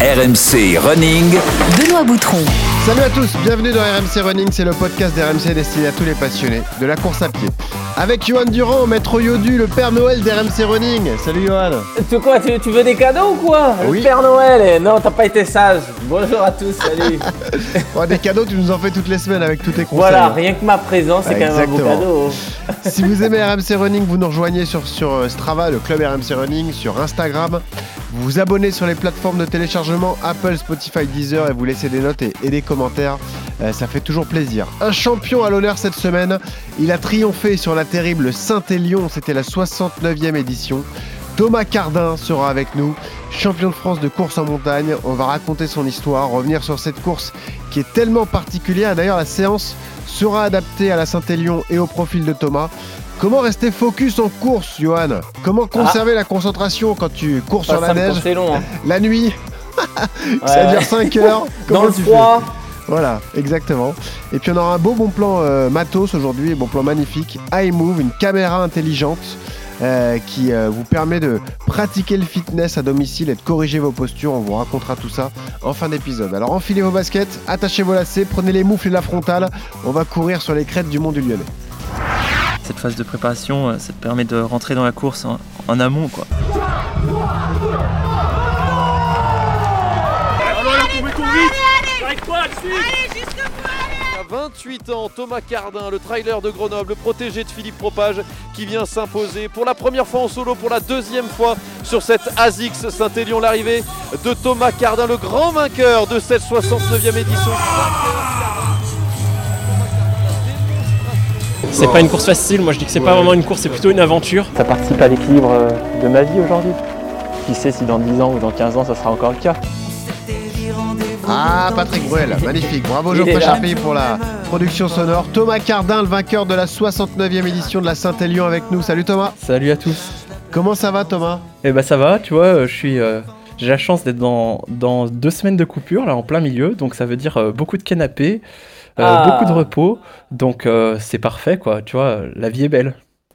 RMC Running. Benoît Boutron. Salut à tous, bienvenue dans RMC Running, c'est le podcast d'RMC destiné à tous les passionnés de la course à pied. Avec Johan Durand, maître Yodu, le Père Noël d'RMC Running. Salut Johan. Tu quoi tu, tu veux des cadeaux ou quoi? Oui. Le Père Noël eh, Non, t'as pas été sage. Bonjour à tous, salut. Bon, des cadeaux, tu nous en fais toutes les semaines avec tous tes conseils. voilà, rien que ma présence, c'est quand même un beau cadeau. Si vous aimez RMC Running, vous nous rejoignez sur, sur euh, Strava, le club RMC Running, sur Instagram. Vous vous abonnez sur les plateformes de téléchargement Apple, Spotify, Deezer et vous laissez des notes et, des commentaires. Euh, ça fait toujours plaisir. Un champion à l'honneur cette semaine. Il a triomphé sur la terrible Saint-Élion. C'était la 69e édition. Thomas Cardin sera avec nous, champion de France de course en montagne. On va raconter son histoire, revenir sur cette course qui est tellement particulière. D'ailleurs, la séance sera adaptée à la Saint-Élion et au profil de Thomas. Comment rester focus en course, Johan? Comment conserver la concentration quand tu cours sur Pas la neige long. hein. la nuit? Ça ouais. dure 5 heures. Dans le froid. Voilà, exactement. Et puis on aura un beau bon plan euh, matos aujourd'hui, un bon plan magnifique. iMove, une caméra intelligente euh, qui euh, vous permet de pratiquer le fitness à domicile et de corriger vos postures. On vous racontera tout ça en fin d'épisode. Alors enfilez vos baskets, attachez vos lacets, prenez les moufles et la frontale. On va courir sur les crêtes du Mont du Lyonnais. Cette phase de préparation, euh, ça te permet de rentrer dans la course en, en amont. Quoi. À 28 ans, Thomas Cardin, le trailer de Grenoble, le protégé de Philippe Propage, qui vient s'imposer pour la première fois en solo, pour la deuxième fois sur cette ASICS Saint-Élion. L'arrivée de Thomas Cardin, le grand vainqueur de cette 69e édition. C'est pas une course facile, moi je dis que c'est pas vraiment une course, c'est plutôt une aventure. Ça participe à l'équilibre euh, de ma vie aujourd'hui. Qui sait si dans 10 ans ou dans 15 ans ça sera encore le cas. Ah, Patrick Bruel, magnifique. Bravo Geoffrey. Charpie pour la production sonore. Thomas Cardin, le vainqueur de la 69e édition de la Saint-Élion avec nous. Salut Thomas. Salut à tous. Comment ça va Thomas? Eh ben ça va, tu vois, euh, je suis, euh, j'ai la chance d'être dans, dans deux semaines de coupure là en plein milieu, donc ça veut dire euh, beaucoup de canapés, euh, Ah. beaucoup de repos, donc euh, c'est parfait quoi, tu vois, la vie est belle.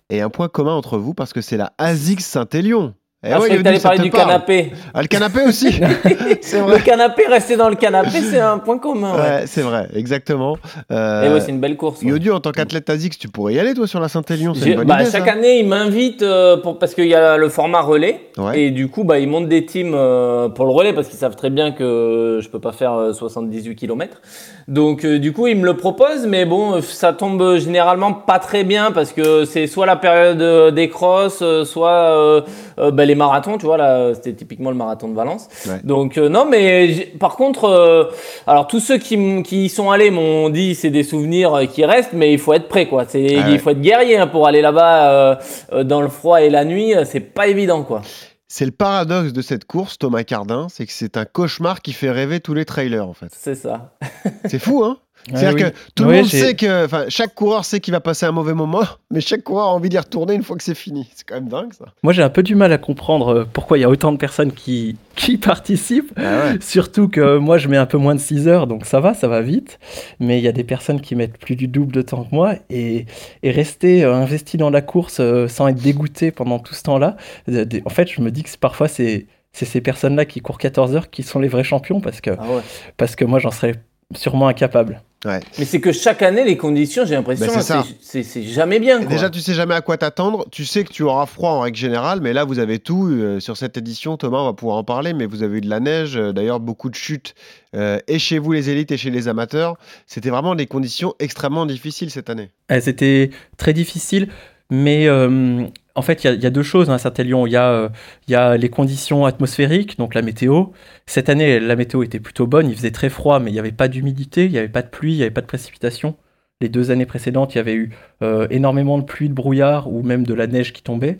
Et un point commun entre vous parce que c'est la ASICS Saint-Élion. Eh Ah, je ouais, croyais que t'allais parler du parle. canapé. Ah, le canapé aussi C'est Le canapé, rester dans le canapé, c'est un point commun. Ouais. Ouais, c'est vrai, exactement. Euh, Et ouais, c'est une belle course. ouais. Yodu, en tant qu'athlète ASICS, tu pourrais y aller toi sur la Saint-Élion bah, idée, chaque ça. année, ils m'invitent euh, pour parce qu'il y a le format relais Ouais. et du coup, bah, ils montent des teams euh, pour le relais parce qu'ils savent très bien que je peux pas faire euh, 78 km. Donc, euh, du coup, ils me le proposent, mais bon, euh, ça tombe généralement pas très bien parce que c'est soit la période euh, des crosses, euh, soit euh, euh, bah, les marathons. Tu vois là, c'était typiquement le marathon de Valence. Ouais. Donc non, mais par contre, euh, alors tous ceux qui, qui y sont allés m'ont dit c'est des souvenirs qui restent, mais il faut être prêt quoi. C'est Ah il faut être guerrier hein, pour aller là-bas dans le froid et la nuit. C'est pas évident quoi. C'est le paradoxe de cette course, Thomas Cardin, c'est que c'est un cauchemar qui fait rêver tous les trailers en fait. C'est ça. C'est fou, hein? C'est-à-dire oui. que tout le monde sait que, enfin, chaque coureur sait qu'il va passer un mauvais moment, mais chaque coureur a envie d'y retourner une fois que c'est fini. C'est quand même dingue ça. Moi j'ai un peu du mal à comprendre euh, pourquoi il y a autant de personnes qui, qui participent. Ah ouais. Surtout que moi je mets un peu moins de 6 heures, donc ça va, ça va vite. Mais il y a des personnes qui mettent plus du double de temps que moi. Et, et rester euh, investi dans la course euh, sans être dégoûté pendant tout ce temps-là, euh, en fait je me dis que parfois c'est c'est ces personnes-là qui courent 14 heures qui sont les vrais champions parce que, Ah ouais. parce que moi j'en serais sûrement incapable. Mais c'est que chaque année les conditions, j'ai l'impression, Ben, c'est jamais bien. Quoi. déjà, tu sais jamais à quoi t'attendre. Tu sais que tu auras froid en règle générale, mais là, vous avez tout. euh, sur cette édition, Thomas, on va pouvoir en parler, mais vous avez eu de la neige, euh, d'ailleurs, beaucoup de chutes, euh, et chez vous, les élites, et chez les amateurs. C'était vraiment des conditions extrêmement difficiles cette année. Euh, C'était très difficile, mais euh, en fait, il y a- il y, a deux choses hein, à Saint-Élion. Il y, a, euh, il y a les conditions atmosphériques, donc la météo. Cette année, la météo était plutôt bonne. Il faisait très froid, mais il n'y avait pas d'humidité, il n'y avait pas de pluie, il n'y avait pas de précipitation. Les deux années précédentes, il y avait eu euh, énormément de pluie, de brouillard ou même de la neige qui tombait.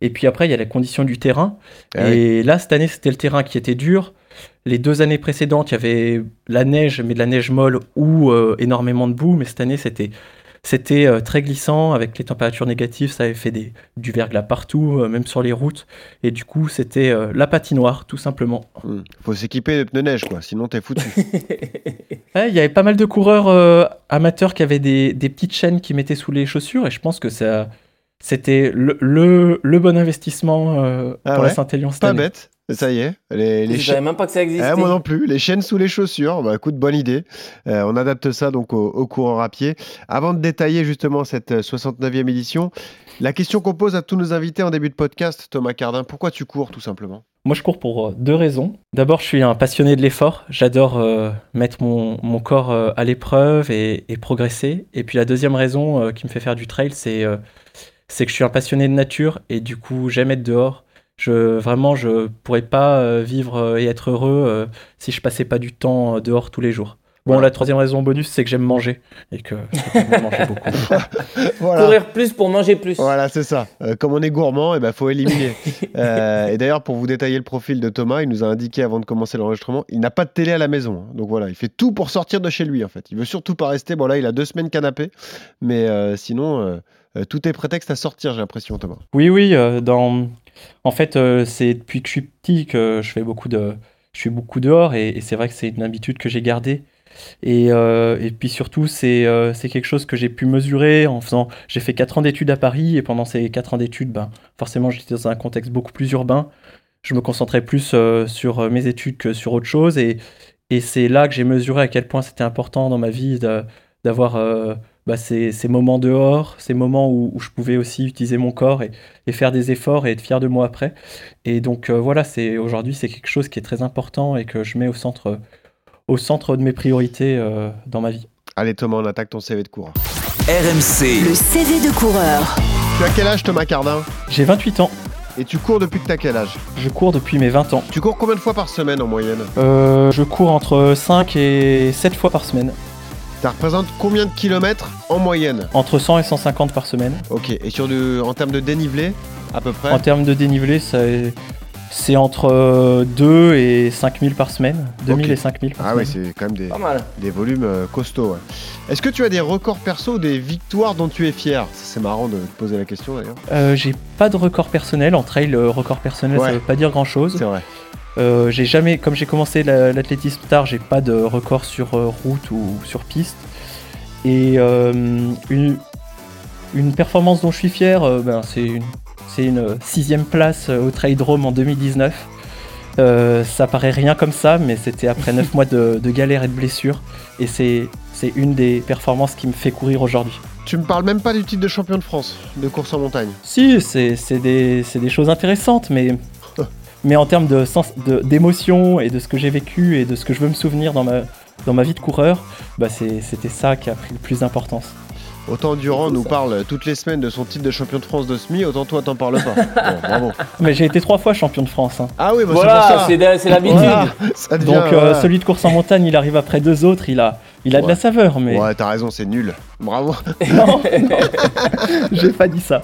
Et puis après, il y a la condition du terrain. Ah et là, cette année, c'était le terrain qui était dur. Les deux années précédentes, il y avait la neige, mais de la neige molle ou euh, énormément de boue. Mais cette année, c'était c'était euh, très glissant avec les températures négatives. Ça avait fait des, du verglas partout, euh, même sur les routes. Et du coup, c'était euh, la patinoire, tout simplement. Hmm. Faut s'équiper de pneus neige, quoi, sinon t'es foutu. Ouais, Il y avait pas mal de coureurs euh, amateurs qui avaient des, des petites chaînes qui mettaient sous les chaussures. Et je pense que ça, c'était le, le, le bon investissement euh, Ah pour ouais? La Saint-Élion cette Pas année. bête. Ça y est. Les, les Je savais même pas que ça existait. Eh, moi non plus. Les chaînes sous les chaussures. Bah, écoute, bonne idée. Euh, on adapte ça donc au, au coureur à pied. Avant de détailler justement cette euh, 69e édition, la question qu'on pose à tous nos invités en début de podcast, Thomas Cardin, pourquoi tu cours tout simplement? Moi, je cours pour euh, deux raisons. D'abord, je suis un passionné de l'effort. J'adore euh, mettre mon, mon corps euh, à l'épreuve et, et progresser. Et puis la deuxième raison euh, qui me fait faire du trail, c'est euh, c'est que je suis un passionné de nature et du coup, j'aime être dehors. Je, vraiment, je pourrais pas euh, vivre euh, et être heureux euh, si je passais pas du temps dehors tous les jours. Bon, Voilà. la troisième raison bonus, c'est que j'aime manger et que je manger beaucoup. Voilà. Courir plus pour manger plus. Voilà, c'est ça. Euh, comme on est gourmand, il ben, faut éliminer. Euh, et d'ailleurs, pour vous détailler le profil de Thomas, il nous a indiqué avant de commencer l'enregistrement, il n'a pas de télé à la maison. hein. Donc voilà, il fait tout pour sortir de chez lui en fait. Il veut surtout pas rester. Bon là, il a deux semaines canapé, mais euh, sinon, tout est prétexte à sortir, j'ai l'impression, Thomas. Oui, oui. euh, dans... En fait, euh, c'est depuis que je suis petit que je fais beaucoup de, je suis beaucoup dehors et, et c'est vrai que c'est une habitude que j'ai gardée. Et, euh, et puis surtout, c'est euh, c'est quelque chose que j'ai pu mesurer en faisant. J'ai fait 4 ans d'études à Paris et pendant ces 4 ans d'études, ben, forcément, j'étais dans un contexte beaucoup plus urbain. Je me concentrais plus sur mes études que sur autre chose et, et c'est là que j'ai mesuré à quel point c'était important dans ma vie d'avoir bah, ces, ces moments dehors, ces moments où, où je pouvais aussi utiliser mon corps et, et faire des efforts et être fier de moi après. Et donc euh, voilà, c'est aujourd'hui c'est quelque chose qui est très important et que je mets au centre, au centre de mes priorités euh, dans ma vie. Allez Thomas, on attaque ton CV de coureur. RMC, Le CV de coureur. Tu as quel âge Thomas Cardin? J'ai 28 ans, Et tu cours depuis que tu as quel âge? Je cours depuis mes 20 ans. Tu cours combien de fois par semaine en moyenne? Euh, je cours entre 5 et 7 fois par semaine, Ça représente combien de kilomètres en moyenne entre 100 et 150 par semaine. Ok, et sur du, en termes de dénivelé, à peu près En termes de dénivelé, ça est- c'est entre euh, 2 et 5000 par semaine. 2000 Ok. et 5000 par Ah oui, semaine. c'est quand même des, Pas mal. des volumes euh, costauds. ouais. Est-ce que tu as des records perso ou des victoires dont tu es fier? C'est marrant de te poser la question d'ailleurs. Euh, j'ai pas de record personnel. En trail, le record personnel, Ouais. ça veut pas dire grand chose. C'est vrai. Euh, j'ai jamais, comme j'ai commencé la- l'athlétisme tard, j'ai pas de record sur euh, route ou sur piste. Et euh, une, une performance dont je suis fier, euh, ben, c'est une, sixième place au Trail Drome en 2019. Euh, ça paraît rien comme ça, mais c'était après 9 mois de, de galère et de blessures. Et c'est, une des performances qui me fait courir aujourd'hui. Tu me parles même pas du titre de champion de France de course en montagne. Si, c'est c'est des, c'est des choses intéressantes, mais, mais en termes de sens, de- d'émotion et de ce que j'ai vécu et de ce que je veux me souvenir dans ma, dans ma vie de coureur, bah c'est- c'était ça qui a pris le plus d'importance. Autant Durand nous ça. parle toutes les semaines de son titre de champion de France de SMI, autant toi t'en parles pas. Bon, bravo. Mais j'ai été trois fois champion de France. hein. Ah oui, bah Voilà, c'est pour c'est c'est l'habitude. ça. Ça devient, Donc euh, celui de course en montagne, il arrive après deux autres, il a, il a de la saveur, mais Ouais, t'as raison, c'est nul. Bravo. non, j'ai pas dit ça.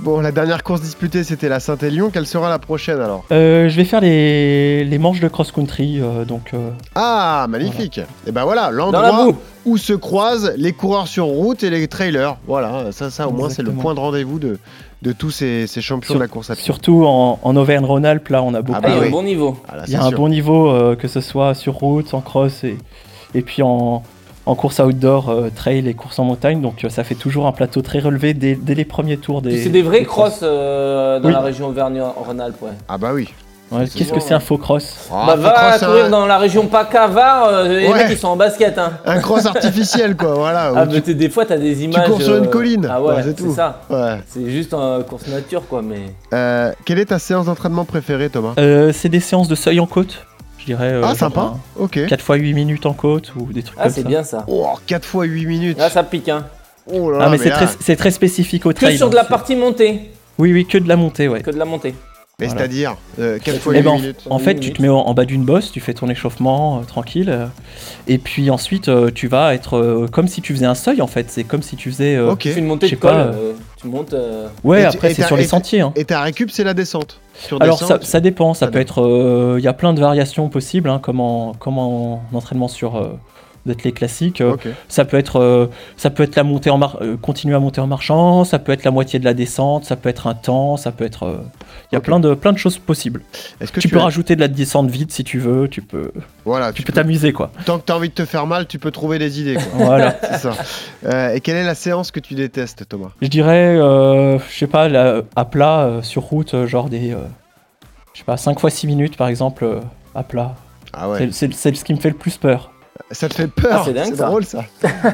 Bon, la dernière course disputée, c'était la Saint-Élion. Quelle sera la prochaine alors? Euh, je vais faire les, les manches de cross-country, euh, donc euh, Ah, magnifique. Et ben voilà, l'endroit où se croisent les coureurs sur route et les trailers. Voilà, ça, ça au moins, c'est le point de rendez-vous de, de tous ces, ces champions Sur- de la course à pied. surtout en, en Auvergne-Rhône-Alpes, là on a beaucoup. bah Ah, il y a oui. un bon niveau. Ah, là, Il y a un bon niveau, euh, que ce soit sur route, en cross et, et puis en, en course outdoor, euh, trail et course en montagne. Donc euh, ça fait toujours un plateau très relevé dès, dès les premiers tours des. C'est des vrais des cross euh, dans Oui. la région Auvergne-Rhône-Alpes. Ouais. Ah bah oui. Ouais, Qu'est-ce que c'est un faux cross Ah, bah, va cross, courir un, dans la région PACA-Var, euh, les Ouais. mecs ils sont en basket. Hein. un cross artificiel, quoi. Voilà. Ah, mais tu- des fois t'as des images. cours sur une colline. Ah ouais, Ouais, c'est c'est tout. ça. Ouais. C'est juste en course nature quoi, mais. Euh, quelle est ta séance d'entraînement préférée, Thomas? Euh, C'est des séances de seuil en côte, dirais. euh, Ah, genre sympa. Ok. 4 fois 8 minutes en côte ou des trucs Ah, comme c'est ça. bien ça. Oh, 4 fois 8 minutes. Là ça pique hein. Oh là Ah, là, mais c'est là- très, c'est très spécifique au Que trail. sur de la hein, c'est- partie montée. Oui, oui, que de la montée, ouais. Que de la montée. Mais Voilà. c'est-à-dire, 4 fois Eh 8 ben, en- minutes. En fait, tu te mets en, en bas d'une bosse, tu fais ton échauffement euh, tranquille, euh, et puis ensuite euh, tu vas être euh, comme si tu faisais un seuil en fait. C'est comme si tu faisais. euh, Ok. Tu fais une montée de col. tu montes. euh, Ouais, Et après c'est sur les sentiers. hein. Et ta récup, c'est la descente. Sur Alors ça, descente, ça dépend, ça ça peut être. euh, Il y a plein de variations possibles, hein, comme, en, comme en entraînement sur euh, d'athlètes classiques. Euh, Ok. Ça peut être, euh, ça peut être la montée en mar- euh, continuer à monter en marchant, ça peut être la moitié de la descente, ça peut être un temps, ça peut être. euh, Il y a plein de plein de choses possibles. Est-ce que Tu, tu, peux as- rajouter de la descente vite si tu veux. Tu peux, Voilà, tu tu peux t'amuser quoi. tant que tu as envie de te faire mal, tu peux trouver des idées. quoi. voilà. c'est ça. Euh, et quelle est la séance que tu détestes, Thomas? Je dirais, euh, je sais pas, la- à plat euh, sur route, euh, genre des, euh, je sais pas, 5 fois 6 minutes par exemple à plat. Ah ouais. C'est ce qui me fait le plus peur. Ça te fait peur Ah, c'est dingue, ça. drôle ça.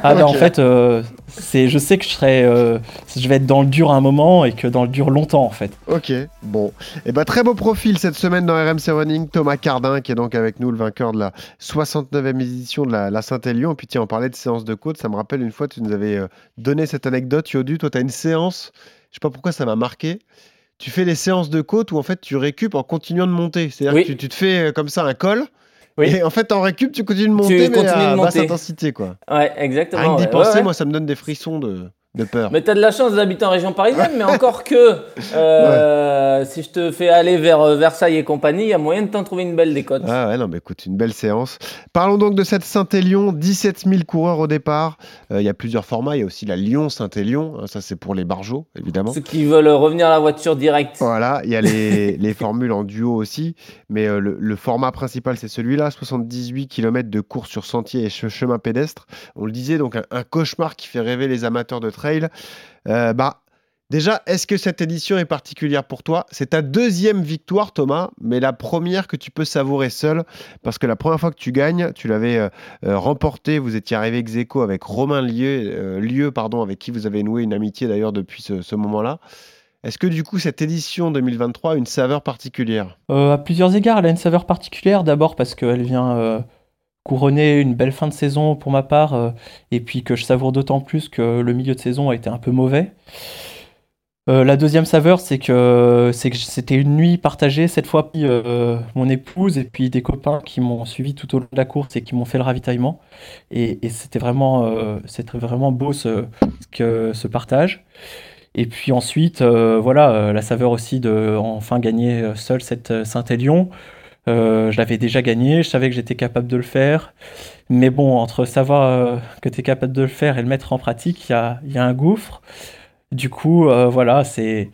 Ah bah en fait, euh, c'est, je sais que je serai, euh, je vais être dans le dur à un moment et que dans le dur longtemps en fait. Ok, bon. Et bah très beau profil cette semaine dans RMC Running, Thomas Cardin qui est donc avec nous, le vainqueur de la 69e édition de la, la Saint-Élion. Et puis tiens, on parlait de séance de côte, ça me rappelle une fois, tu nous avais euh, donné cette anecdote, Yodu, toi tu as une séance, je sais pas pourquoi ça m'a marqué. Tu fais des séances de côte où en fait tu récupes en continuant de monter. C'est-à-dire Oui. que tu, tu te fais comme ça un col. Oui. Et en fait, en récup, tu continues de monter, mais continues à de basse monter. intensité, quoi. Ouais, exactement. Rien que d'y ouais. penser, Ouais, ouais. moi, ça me donne des frissons de, de peur. Mais t'as de la chance d'habiter en région parisienne, mais encore que euh, si je te fais aller vers euh, Versailles et compagnie, il y a moyen de t'en trouver une belle décote. Ah ouais, non, mais écoute, une belle séance. Parlons donc de cette Saint-Élion, 17 000 coureurs au départ. Euh, Il y a plusieurs formats, il y a aussi la Lyon-Saint-Élion, hein, ça c'est pour les barjots, évidemment. Ceux qui veulent revenir à la voiture directe. Voilà, il y a les, les formules en duo aussi, mais euh, le, le format principal c'est celui-là, 78 km de course sur sentier et che- chemin pédestre. On le disait, donc un, un cauchemar qui fait rêver les amateurs de trail. Euh, bah, déjà, est-ce que cette édition est particulière pour toi? C'est ta deuxième victoire, Thomas, mais la première que tu peux savourer seul, parce que la première fois que tu gagnes, tu l'avais euh, euh, remporté, vous étiez arrivé ex aequo avec Romain Lieu, Lieu pardon, avec qui vous avez noué une amitié d'ailleurs depuis ce, moment-là. Est-ce que du coup cette édition 2023 a une saveur particulière? À plusieurs égards, elle a une saveur particulière. D'abord parce qu'elle vient couronner une belle fin de saison pour ma part, euh, et puis que je savoure d'autant plus que le milieu de saison a été un peu mauvais. Euh, la deuxième saveur, c'est que c'était une nuit partagée cette fois euh, mon épouse et puis des copains qui m'ont suivi tout au long de la course et qui m'ont fait le ravitaillement. Et, et c'était vraiment, euh, c'était vraiment beau ce, ce partage. Et puis ensuite, voilà, la saveur aussi de enfin gagner seul cette Saint-Élion. Euh, je l'avais déjà gagné, je savais que j'étais capable de le faire. Mais bon, entre savoir euh, que tu es capable de le faire et le mettre en pratique, il y a, un gouffre. Du coup, euh, voilà, c'est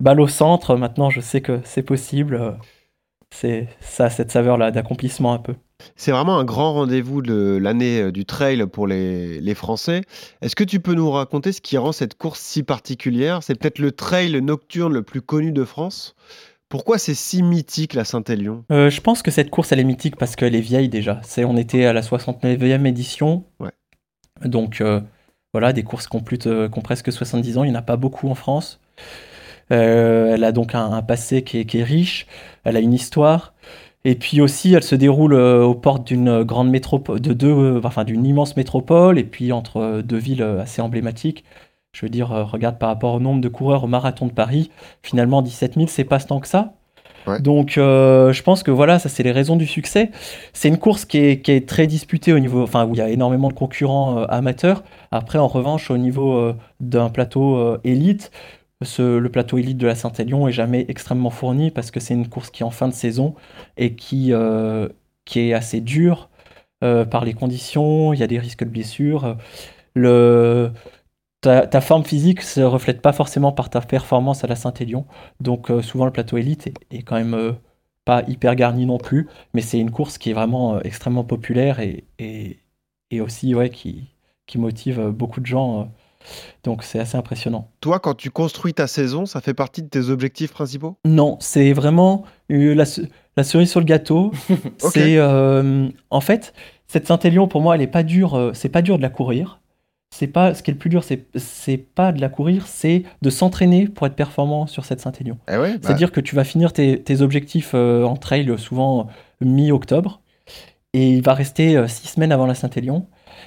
balle au centre. Maintenant, je sais que c'est possible. C'est ça, cette saveur-là d'accomplissement un peu. C'est vraiment un grand rendez-vous de l'année du trail pour les Français. Est-ce que tu peux nous raconter ce qui rend cette course si particulière? C'est peut-être le trail nocturne le plus connu de France? Pourquoi c'est si mythique la Saint-Élion? Euh, je pense que cette course, elle est mythique parce qu'elle est vieille déjà. C'est, on était à la 69e édition. Ouais. Donc, euh, voilà, des courses qui ont, plus de- qui ont presque 70 ans. Il n'y en a pas beaucoup en France. Euh, elle a donc un, un passé qui est, qui est riche. Elle a une histoire. Et puis aussi, elle se déroule aux portes d'une grande métropole, de deux, enfin d'une immense métropole, et puis entre deux villes assez emblématiques. Je veux dire, euh, regarde par rapport au nombre de coureurs au marathon de Paris, finalement 17 000, c'est pas tant que ça. Ouais. Donc, euh, je pense que voilà, ça c'est les raisons du succès. C'est une course qui est, qui est très disputée au niveau, enfin où il y a énormément de concurrents euh, amateurs. Après, en revanche, au niveau euh, d'un plateau élite, ce- le plateau élite de la Saint-Élion est jamais extrêmement fourni parce que c'est une course qui est en fin de saison et qui, qui est assez dure par les conditions. Il y a des risques de blessures. Le, ta, ta forme physique se reflète pas forcément par ta performance à la Saint-Élion. Donc euh, souvent le plateau élite est, est quand même euh, pas hyper garni non plus, mais c'est une course qui est vraiment euh, extrêmement populaire et, et, et aussi ouais, qui, qui motive beaucoup de gens. donc c'est assez impressionnant. Toi, quand tu construis ta saison, ça fait partie de tes objectifs principaux? Non, c'est vraiment la, ce- la cerise sur le gâteau. C'est en fait cette Saint-Élion pour moi, elle est pas dure. c'est pas dur de la courir. C'est pas ce qui est le plus dur, c'est pas de la courir, c'est de s'entraîner pour être performant sur cette Saint-Élion. Eh ouais, bah, C'est-à-dire que tu vas finir tes, tes objectifs euh, en trail souvent mi-octobre et il va rester euh, six semaines avant la Saint-Élion.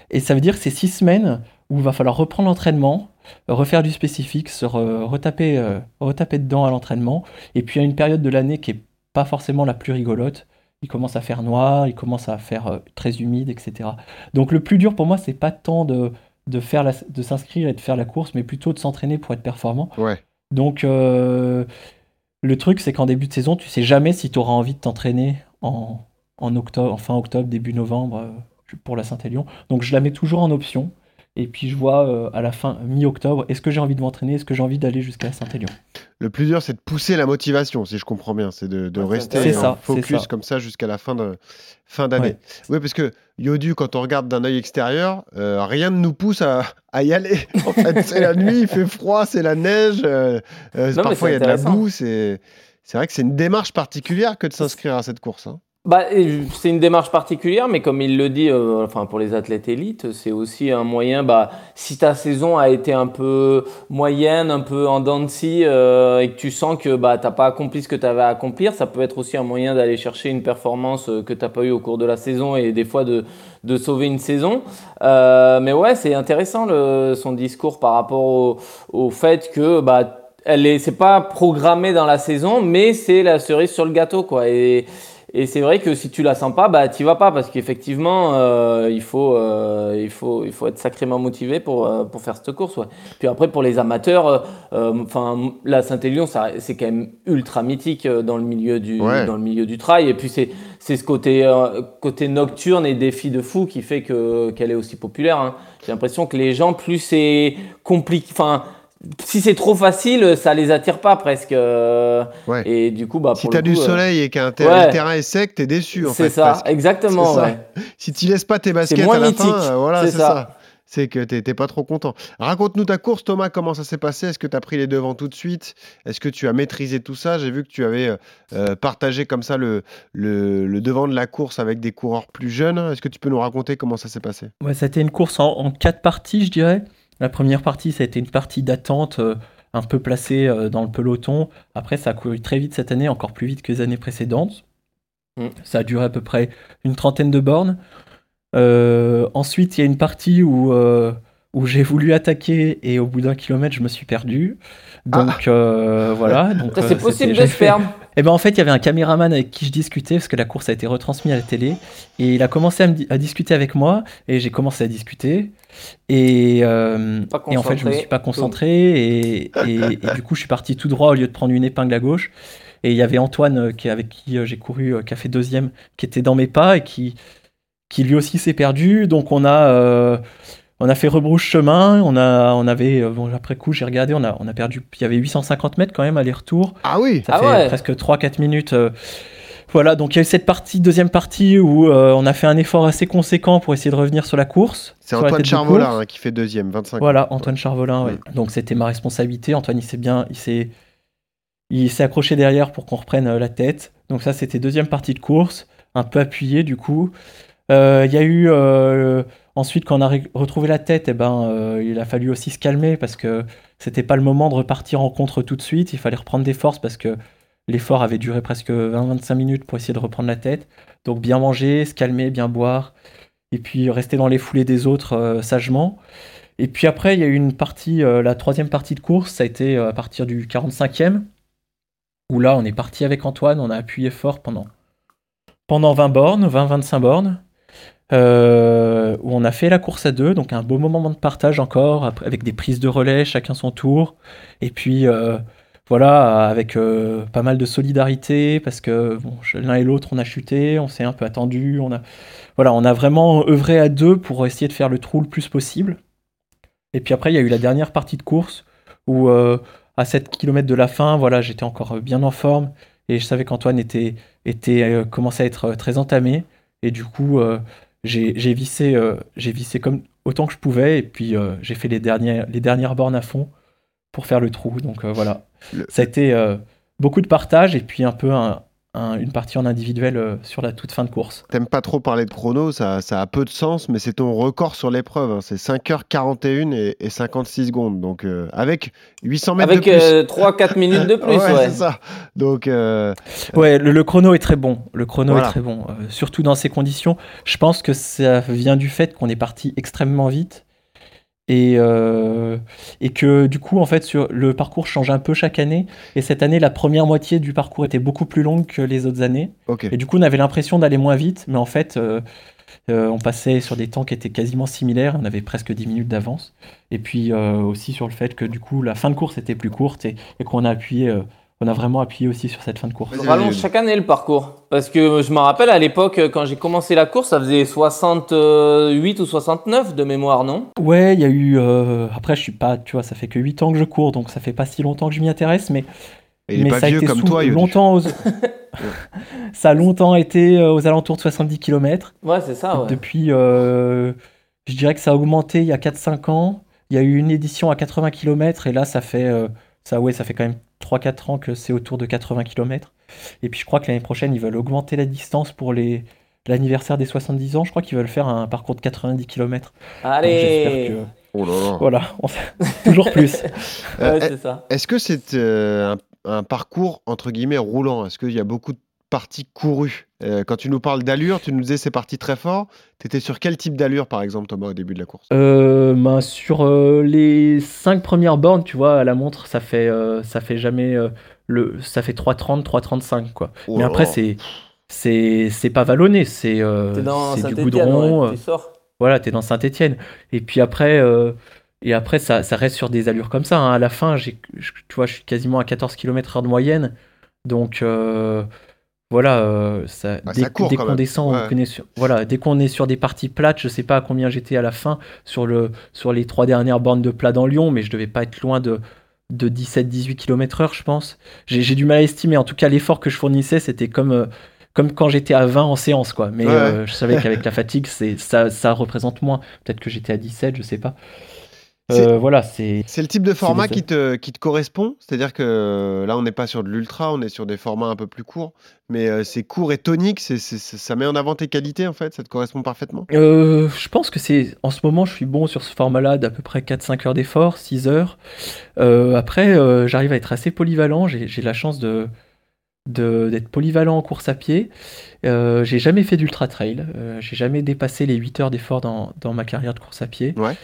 Et ça veut dire que c'est six semaines où il va falloir reprendre l'entraînement, refaire du spécifique, se re- retaper, euh, retaper dedans à l'entraînement. Et puis a une période de l'année qui est pas forcément la plus rigolote. Il commence à faire noir, il commence à faire euh, très humide, etc. Donc le plus dur pour moi, c'est pas tant de, de, faire la- de s'inscrire et de faire la course, mais plutôt de s'entraîner pour être performant. ouais. Donc, euh, le truc, c'est qu'en début de saison, tu sais jamais si tu auras envie de t'entraîner en, en octobre, en fin octobre, début novembre euh, pour la Saint-Élion. Donc, je la mets toujours en option. Et puis, je vois euh, à la fin, mi-octobre, est-ce que j'ai envie de m'entraîner? Est-ce que j'ai envie d'aller jusqu'à Saint-Élion? Le plus dur, c'est de pousser la motivation, si je comprends bien. C'est de, de Ouais, c'est rester en ça, focus ça. comme ça jusqu'à la fin de fin d'année. Ouais. Oui, parce que Yodu, quand on regarde d'un œil extérieur, euh, rien ne nous pousse à, à y aller. En fait, c'est la nuit, il fait froid, c'est la neige. euh, euh, Non, parfois, il y a de la boue. C'est c'est vrai que c'est une démarche particulière que de s'inscrire à cette course. hein. Bah, c'est une démarche particulière, mais comme il le dit, euh, enfin pour les athlètes élites, c'est aussi un moyen. Bah, si ta saison a été un peu moyenne, un peu en dents euh, et que tu sens que bah t'as pas accompli ce que tu avais à accomplir, ça peut être aussi un moyen d'aller chercher une performance euh, que t'as pas eu au cours de la saison et des fois de de sauver une saison. Euh, mais ouais, c'est intéressant le, son discours par rapport au, au fait que bah elle est, c'est pas programmé dans la saison, mais c'est la cerise sur le gâteau quoi. Et et c'est vrai que si tu la sens pas, bah t'y vas pas parce qu'effectivement euh, il faut euh, il faut il faut être sacrément motivé pour euh, pour faire cette course. Ouais. Puis après pour les amateurs, enfin la Saint-Élion ça c'est quand même ultra mythique dans le milieu du Ouais. dans le milieu du trail et puis c'est c'est ce côté côté nocturne et défi de fou qui fait que qu'elle est aussi populaire. hein. J'ai l'impression que les gens plus c'est compliqué, enfin si c'est trop facile, ça les attire pas presque. euh, Ouais. Et du coup, bah, Si pour t'as le du coup, euh, soleil et qu'un ter- ouais. terrain est sec, t'es déçu en fait. c'est ça, presque. exactement. Ça. ouais. Si tu laisses pas tes baskets moins à la mythique, fin, euh, voilà, c'est ça. ça. C'est que t'es t'es pas trop content. Raconte-nous ta course, Thomas, comment ça s'est passé? Est-ce que tu as pris les devants tout de suite? Est-ce que tu as maîtrisé tout ça? J'ai vu que tu avais euh, partagé comme ça le, le, le devant de la course avec des coureurs plus jeunes. Est-ce que tu peux nous raconter comment ça s'est passé? Ouais, ça a été une course en, en quatre parties, je dirais. La première partie, ça a été une partie d'attente, euh, un peu placée euh, dans le peloton. Après, ça a couru très vite cette année, encore plus vite que les années précédentes. Mm. Ça a duré à peu près une trentaine de bornes. Euh, ensuite, il y a une partie où, euh, où j'ai voulu attaquer et au bout d'un kilomètre, je me suis perdu. Donc euh, voilà. Donc, euh, c'est possible de se perdre. eh ben en fait, il y avait un caméraman avec qui je discutais parce que la course a été retransmise à la télé. Et il a commencé à, me di- à discuter avec moi et j'ai commencé à discuter. Et, euh, et en fait je me suis pas concentré et, et- et du coup je suis parti tout droit au lieu de prendre une épingle à gauche. Et il y avait Antoine euh, qui avec qui euh, j'ai couru qui a fait deuxième qui était dans mes pas et qui qui lui aussi s'est perdu. Donc on a euh, on a fait rebrouche chemin, on a, on avait, euh, bon, après coup, j'ai regardé, on a, on a perdu, il y avait 850 mètres quand même aller-retour. Ah oui Ça Ah fait ouais. presque 3-4 minutes. euh, voilà, donc il y a eu cette partie, deuxième partie, où euh, on a fait un effort assez conséquent pour essayer de revenir sur la course. C'est Antoine Charvolin hein, qui fait deuxième, 25 Voilà, Antoine Charvolin, ouais. Donc c'était ma responsabilité. Antoine, il s'est bien, il s'est, il s'est accroché derrière pour qu'on reprenne euh, la tête. Donc ça, c'était deuxième partie de course, un peu appuyé du coup. Euh, Il y a eu euh, ensuite quand on a re- retrouvé la tête, eh ben, euh, il a fallu aussi se calmer parce que c'était pas le moment de repartir en contre tout de suite. Il fallait reprendre des forces parce que l'effort avait duré presque 20-25 minutes pour essayer de reprendre la tête. Donc bien manger, se calmer, bien boire, et puis rester dans les foulées des autres euh, sagement. Et puis après, il y a eu une partie, euh, la troisième partie de course, ça a été euh, à partir du 45e, où là, on est parti avec Antoine, on a appuyé fort pendant, pendant 20 bornes, 20-25 bornes, euh, où on a fait la course à deux, donc un beau moment de partage encore, avec des prises de relais, chacun son tour, et puis euh, voilà, avec euh, pas mal de solidarité, parce que l'un et l'autre, on a chuté, on s'est un peu attendu, on a, voilà, on a vraiment œuvré à deux pour essayer de faire le trou le plus possible. Et puis après, il y a eu la dernière partie de course où, à 7 km de la fin, voilà, j'étais encore bien en forme et je savais qu'Antoine était, était commençait à être très entamé. Et du coup, j'ai vissé, euh, j'ai vissé comme autant que je pouvais et puis euh, j'ai fait les dernières, les dernières bornes à fond pour faire le trou. Donc euh, voilà, Le- ça a été beaucoup de partage et puis un peu un- un- une partie en individuel euh, sur la toute fin de course. T'aimes pas trop parler de chrono, ça, ça a peu de sens, mais c'est ton record sur l'épreuve. hein. C'est 5h41 et, et 56 secondes. Donc, euh, avec 800 mètres Avec de plus. euh, 3-4 minutes de plus, ouais, ouais. c'est ça. Donc, euh, Ouais, le, le chrono est très bon. Le chrono Voilà. est très bon, euh, surtout dans ces conditions. Je pense que ça vient du fait qu'on est parti extrêmement vite et, euh, et que du coup, en fait, sur le parcours change un peu chaque année. Et cette année, la première moitié du parcours était beaucoup plus longue que les autres années. Et du coup, on avait l'impression d'aller moins vite, mais en fait, euh, euh, on passait sur des temps qui étaient quasiment similaires. On avait presque 10 minutes d'avance. Et puis aussi sur le fait que du coup, la fin de course était plus courte et, et qu'on a appuyé, on a vraiment appuyé aussi sur cette fin de course. Vas-y, rallonge chaque année le parcours. Parce que je me rappelle à l'époque, quand j'ai commencé la course, ça faisait 68 ou 69 de mémoire, non? Ouais, il y a eu. euh, Après, je suis pas. Tu vois, ça fait que 8 ans que je cours, donc ça fait pas si longtemps que je m'y intéresse, mais. Et il est mais pas ça a été comme sous- toi, longtemps aux... ça a longtemps été euh, aux alentours de 70 km. Ouais, c'est ça, ouais. Depuis. euh, Je dirais que ça a augmenté il y a 4-5 ans. Il y a eu une édition à 80 km et là, ça fait. euh, Ça, ouais, ça fait quand même 3-4 ans que c'est autour de 80 km. Et puis je crois que l'année prochaine, ils veulent augmenter la distance pour les l'anniversaire des 70 ans. Je crois qu'ils veulent faire un parcours de 90 km. Allez que... Oh là là. Voilà, on- toujours plus. Euh, Ouais. Est-ce que c'est euh, un, un parcours entre guillemets roulant? Est-ce qu'il y a beaucoup de parties courues Euh, Quand tu nous parles d'allure, tu nous disais c'est parti très fort. Tu étais sur quel type d'allure par exemple Thomas au début de la course? Euh, ben, sur euh, les 5 premières bornes, tu vois, à la montre, ça fait, euh, ça fait jamais euh, le, ça fait 3,30, 3,35 quoi. Oh Mais après, c'est, c'est, c'est pas vallonné, c'est, euh, du Saint-Etienne, goudron. euh, tu sors. Voilà, t'es dans Saint-Étienne. Et puis après, euh, et après ça, ça reste sur des allures comme ça. hein. À la fin, tu vois, je suis quasiment à 14 km/h de moyenne. Donc euh, voilà, euh, ça, Bah, dès, qu'on descend, Ouais. on connaît sur, voilà, dès qu'on est sur des parties plates, je sais pas à combien j'étais à la fin sur, le, sur les trois dernières bornes de plat dans Lyon, mais je devais pas être loin de, de 17-18 km/h, je pense. J'ai, du mal à estimer. En tout cas, l'effort que je fournissais, c'était comme. euh, comme quand j'étais à 20 en séance, quoi. Mais Ouais. euh, je savais qu'avec la fatigue, c'est ça, ça représente moins. Peut-être que j'étais à 17, je sais pas. C'est- Euh, voilà, c'est. C'est le type de format des- qui te, qui te correspond C'est-à-dire que euh, là, on n'est pas sur de l'ultra, on est sur des formats un peu plus courts. Mais euh, c'est court et tonique, ça met en avant tes qualités en fait, ça te correspond parfaitement. Euh, je pense que c'est. En ce moment, je suis bon sur ce format-là d'à peu près 4-5 heures d'effort, 6 heures. Après, j'arrive à être assez polyvalent. J'ai la chance de de- d'être polyvalent en course à pied. Euh, j'ai jamais fait d'ultra trail. Euh, j'ai jamais dépassé les 8 heures d'effort dans, dans ma carrière de course à pied. Ouais.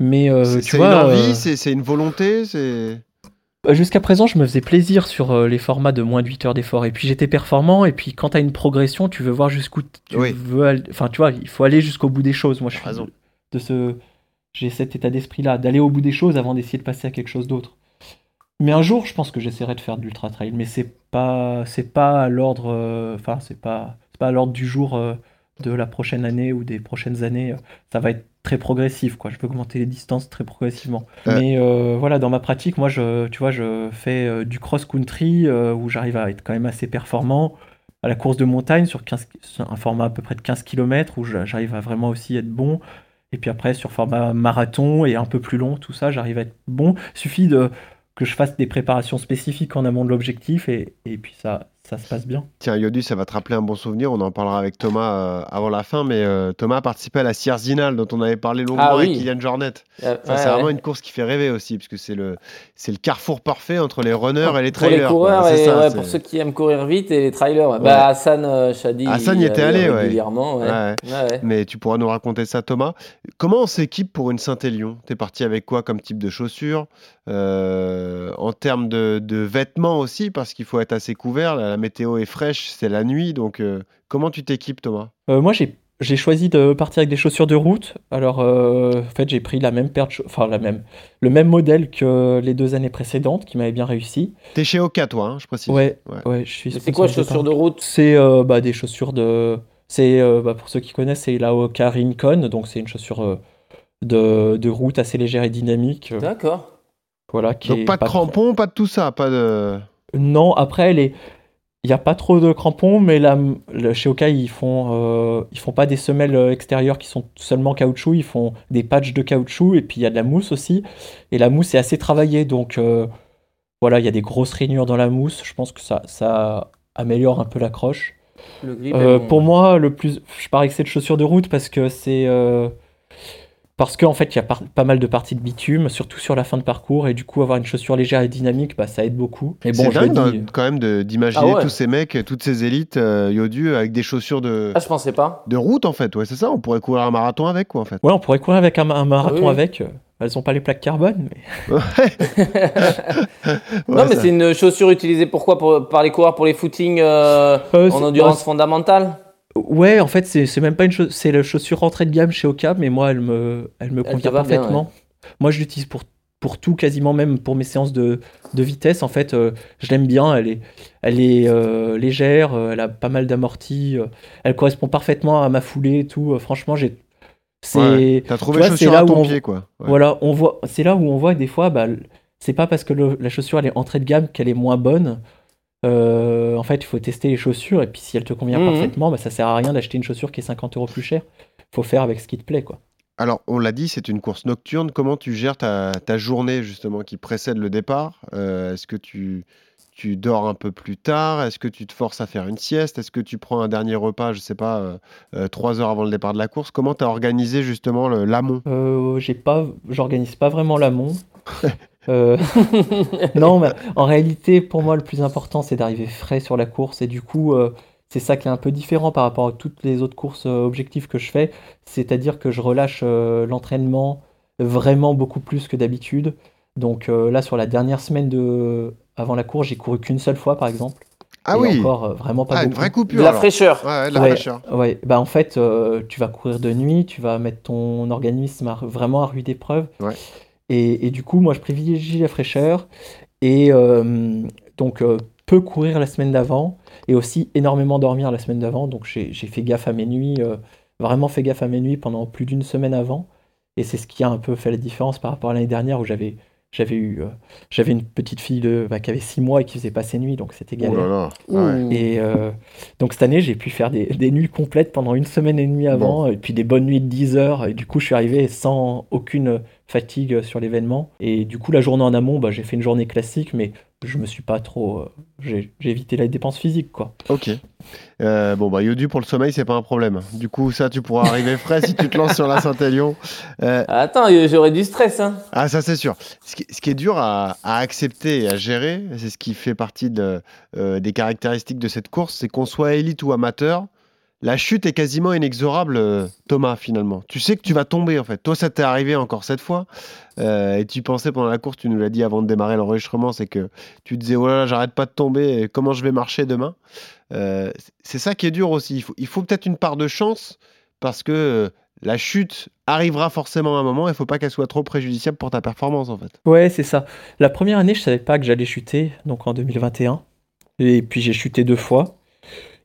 Mais euh, tu vois, euh, c'est, c'est une volonté, c'est. Euh, Jusqu'à présent, je me faisais plaisir sur euh, les formats de moins de 8 heures d'effort. Et puis j'étais performant. Et puis quand tu as une progression, tu veux voir jusqu'où tu Oui. veux aller. Enfin, tu vois, il faut aller jusqu'au bout des choses. Moi, je suis raison. de, ce. J'ai cet état d'esprit-là, d'aller au bout des choses avant d'essayer de passer à quelque chose d'autre. Mais un jour, je pense que j'essaierai de faire de l'ultra trail. Mais c'est pas, c'est pas à l'ordre. euh, Enfin, c'est pas, pas à l'ordre du jour euh, de la prochaine année ou des prochaines années. Ça va être très progressif, quoi. Je peux augmenter les distances très progressivement. Euh. Mais euh, voilà, dans ma pratique, moi, je, tu vois, je fais euh, du cross-country où j'arrive à être quand même assez performant. À la course de montagne, sur 15, sur un format à peu près de 15 km, où j'a- j'arrive à vraiment aussi être bon. Et puis après, sur format marathon et un peu plus long, tout ça, j'arrive à être bon. Il suffit de, que je fasse des préparations spécifiques en amont de l'objectif et, et puis ça, ça se passe bien. Tiens, Yodu, ça va te rappeler un bon souvenir. On en parlera avec Thomas euh, avant la fin. Mais euh, Thomas a participé à la Sierzinal dont on avait parlé longuement Ah avec. Kylian Jornet. Euh, ouais, c'est ouais. vraiment une course qui fait rêver aussi, parce que c'est le, c'est le carrefour parfait entre les runners et les Pour les trailers. quoi. coureurs C'est et ça, ouais, pour ceux qui aiment courir vite et les trailers. Bah, Hassan euh, Chadi. Hassan y était allé, ouais. régulièrement. Ouais. Ouais. Ouais, ouais. Mais tu pourras nous raconter ça, Thomas. Comment on s'équipe pour une Saint-Élion? T'es parti avec quoi comme type de chaussures? Euh, En termes de, de vêtements aussi, parce qu'il faut être assez couvert. Météo est fraîche, c'est la nuit. Donc, euh, comment tu t'équipes, Thomas? Euh, moi, j'ai j'ai choisi de partir avec des chaussures de route. Alors, euh, en fait, j'ai pris la même paire de enfin la même, le même modèle que les deux années précédentes, qui m'avait bien réussi. T'es chez Oka, toi, hein, je précise. Ouais, Ouais. ouais, je suis. C'est quoi, chaussures de route? C'est euh, bah, des chaussures de. C'est euh, bah, pour ceux qui connaissent, c'est la Hoka Rincon, donc c'est une chaussure euh, de, de route assez légère et dynamique. D'accord. voilà, qui Donc, est pas de crampons, pas de tout ça. Pas de... Non, après, les... il n'y a pas trop de crampons, mais là, chez Oka, ils font, euh, ils font pas des semelles euh, extérieures qui sont seulement caoutchouc, ils font des patchs de caoutchouc, et puis il y a de la mousse aussi. Et la mousse est assez travaillée, donc euh, voilà, il y a des grosses rainures dans la mousse. Je pense que ça, ça améliore un peu l'accroche. Euh, bon. pour moi, le plus, je pars avec cette chaussure de route parce que c'est parce qu'en fait, il y a par- pas mal de parties de bitume, surtout sur la fin de parcours, et du coup, avoir une chaussure légère et dynamique, bah, ça aide beaucoup. Mais bon, c'est dingue dis, d'un- quand même de- d'imaginer Ah ouais. tous ces mecs, toutes ces élites euh, Yodu avec des chaussures de, Ah, je pensais pas. de route en fait. Ouais, c'est ça. On pourrait courir un marathon avec quoi en fait. Ouais, on pourrait courir avec un, un marathon Ah oui. avec. euh, Elles ont pas les plaques carbone, mais Ouais. non, Ouais, mais ça- c'est une chaussure utilisée pourquoi pour, par les coureurs pour les footings euh, Euh, en endurance fondamentale? Ouais, en fait, c'est même pas une chose, c'est la chaussure entrée de gamme chez Oka, mais moi, elle me, elle me Elle convient bien, parfaitement. Moi, je l'utilise pour pour tout, quasiment même pour mes séances de, de vitesse. En fait, euh, je l'aime bien. Elle est, elle est euh, légère, euh, elle a pas mal d'amorti, euh, elle correspond parfaitement à ma foulée et tout. Euh, franchement, j'ai. C'est. Ouais. T'as trouvé vois, chaussure là à où ton on- pied quoi. Ouais. Voilà, on voit, c'est là où on voit des fois, bah, c'est pas parce que le- la chaussure elle est entrée de gamme qu'elle est moins bonne. Euh, en fait, il faut tester les chaussures et puis si elle te convient Mhm. parfaitement, bah, ça sert à rien d'acheter une chaussure qui est 50 euros plus chère. Faut faire avec ce qui te plaît, quoi. Alors, on l'a dit, c'est une course nocturne. Comment tu gères ta, ta journée, justement, qui précède le départ? Euh, Est-ce que tu, tu dors un peu plus tard? Est-ce que tu te forces à faire une sieste? Est-ce que tu prends un dernier repas, je sais pas, euh, euh, trois heures avant le départ de la course? Comment tu as organisé, justement, l'amont? Euh, j'ai pas, j'organise pas vraiment l'amont. Euh, non, mais en réalité, pour moi, le plus important, c'est d'arriver frais sur la course. Et du coup, euh, c'est ça qui est un peu différent par rapport à toutes les autres courses euh, objectives que je fais. C'est-à-dire que je relâche euh, l'entraînement vraiment beaucoup plus que d'habitude. Donc euh, là, sur la dernière semaine de... avant la course, j'ai couru qu'une seule fois, par exemple. Ah Et oui encore, euh, vraiment pas Ah, une beaucoup. vraie De coupure la alors. fraîcheur. Ouais, ouais, de la Ouais, fraîcheur. ouais. Bah en fait, euh, tu vas courir de nuit, tu vas mettre ton organisme à- vraiment à rude épreuve. Ouais. Et, du coup, moi, je privilégie la fraîcheur et euh, donc euh, peu courir la semaine d'avant et aussi énormément dormir la semaine d'avant. Donc j'ai j'ai fait gaffe à mes nuits, euh, vraiment fait gaffe à mes nuits pendant plus d'une semaine avant. Et c'est ce qui a un peu fait la différence par rapport à l'année dernière où j'avais j'avais eu euh, j'avais une petite fille de, bah, qui avait six mois et qui faisait pas ses nuits, donc c'était Oh galère. là là. Ah ouais. Ouh. Et euh, donc cette année, j'ai pu faire des, des nuits complètes pendant une semaine et demie avant, et puis des bonnes nuits de 10 heures. Et du coup, je suis arrivé sans aucune fatigue sur l'événement. Et du coup, la journée en amont, bah, j'ai fait une journée classique, mais je me suis pas trop. euh, j'ai j'ai évité la dépense physique, quoi. Ok. Euh, bon, bah, Yodu, pour le sommeil, c'est pas un problème. Du coup, ça, tu pourras arriver frais si tu te lances sur la Saint-Élion. Euh, Attends, euh, j'aurais du stress. Hein. ah, ça, c'est sûr. Ce qui, ce qui est dur à, à accepter et à gérer, c'est ce qui fait partie de, euh, des caractéristiques de cette course, c'est qu'on soit élite ou amateur. La chute est quasiment inexorable, euh, Thomas, finalement. Tu sais que tu vas tomber, en fait. Toi, ça t'est arrivé encore cette fois. Euh, et tu pensais pendant la course, tu nous l'as dit avant de démarrer l'enregistrement, c'est que tu disais, oh là là, j'arrête pas de tomber, comment je vais marcher demain? Euh, C'est ça qui est dur aussi. Il faut, peut-être une part de chance, parce que la chute arrivera forcément à un moment, il faut pas qu'elle soit trop préjudiciable pour ta performance, en fait. Ouais, c'est ça. La première année, je savais pas que j'allais chuter, donc en 2021. Et puis j'ai chuté deux fois.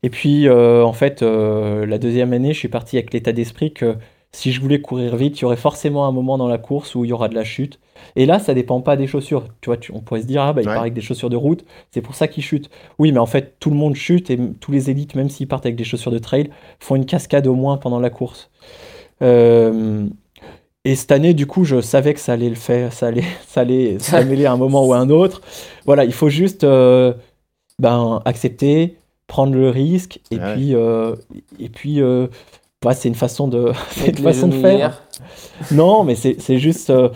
Et puis, euh, en fait, euh, la deuxième année, je suis parti avec l'état d'esprit que si je voulais courir vite, il y aurait forcément un moment dans la course où il y aura de la chute. Et là, ça dépend pas des chaussures. Tu vois, tu- on pourrait se dire, ah bah il Ouais. part avec des chaussures de route, c'est pour ça qu'il chute. Oui, mais en fait, tout le monde chute et tous les élites, même s'ils partent avec des chaussures de trail, font une cascade au moins pendant la course. Euh, et cette année, du coup, je savais que ça allait le faire, ça allait, ça allait mêler à un moment ou à un autre. Voilà, il faut juste euh, ben, accepter, prendre le risque, et Ouais. puis, euh, et puis euh, ouais, c'est une façon de, une façon de faire. Non, mais c'est c'est juste euh,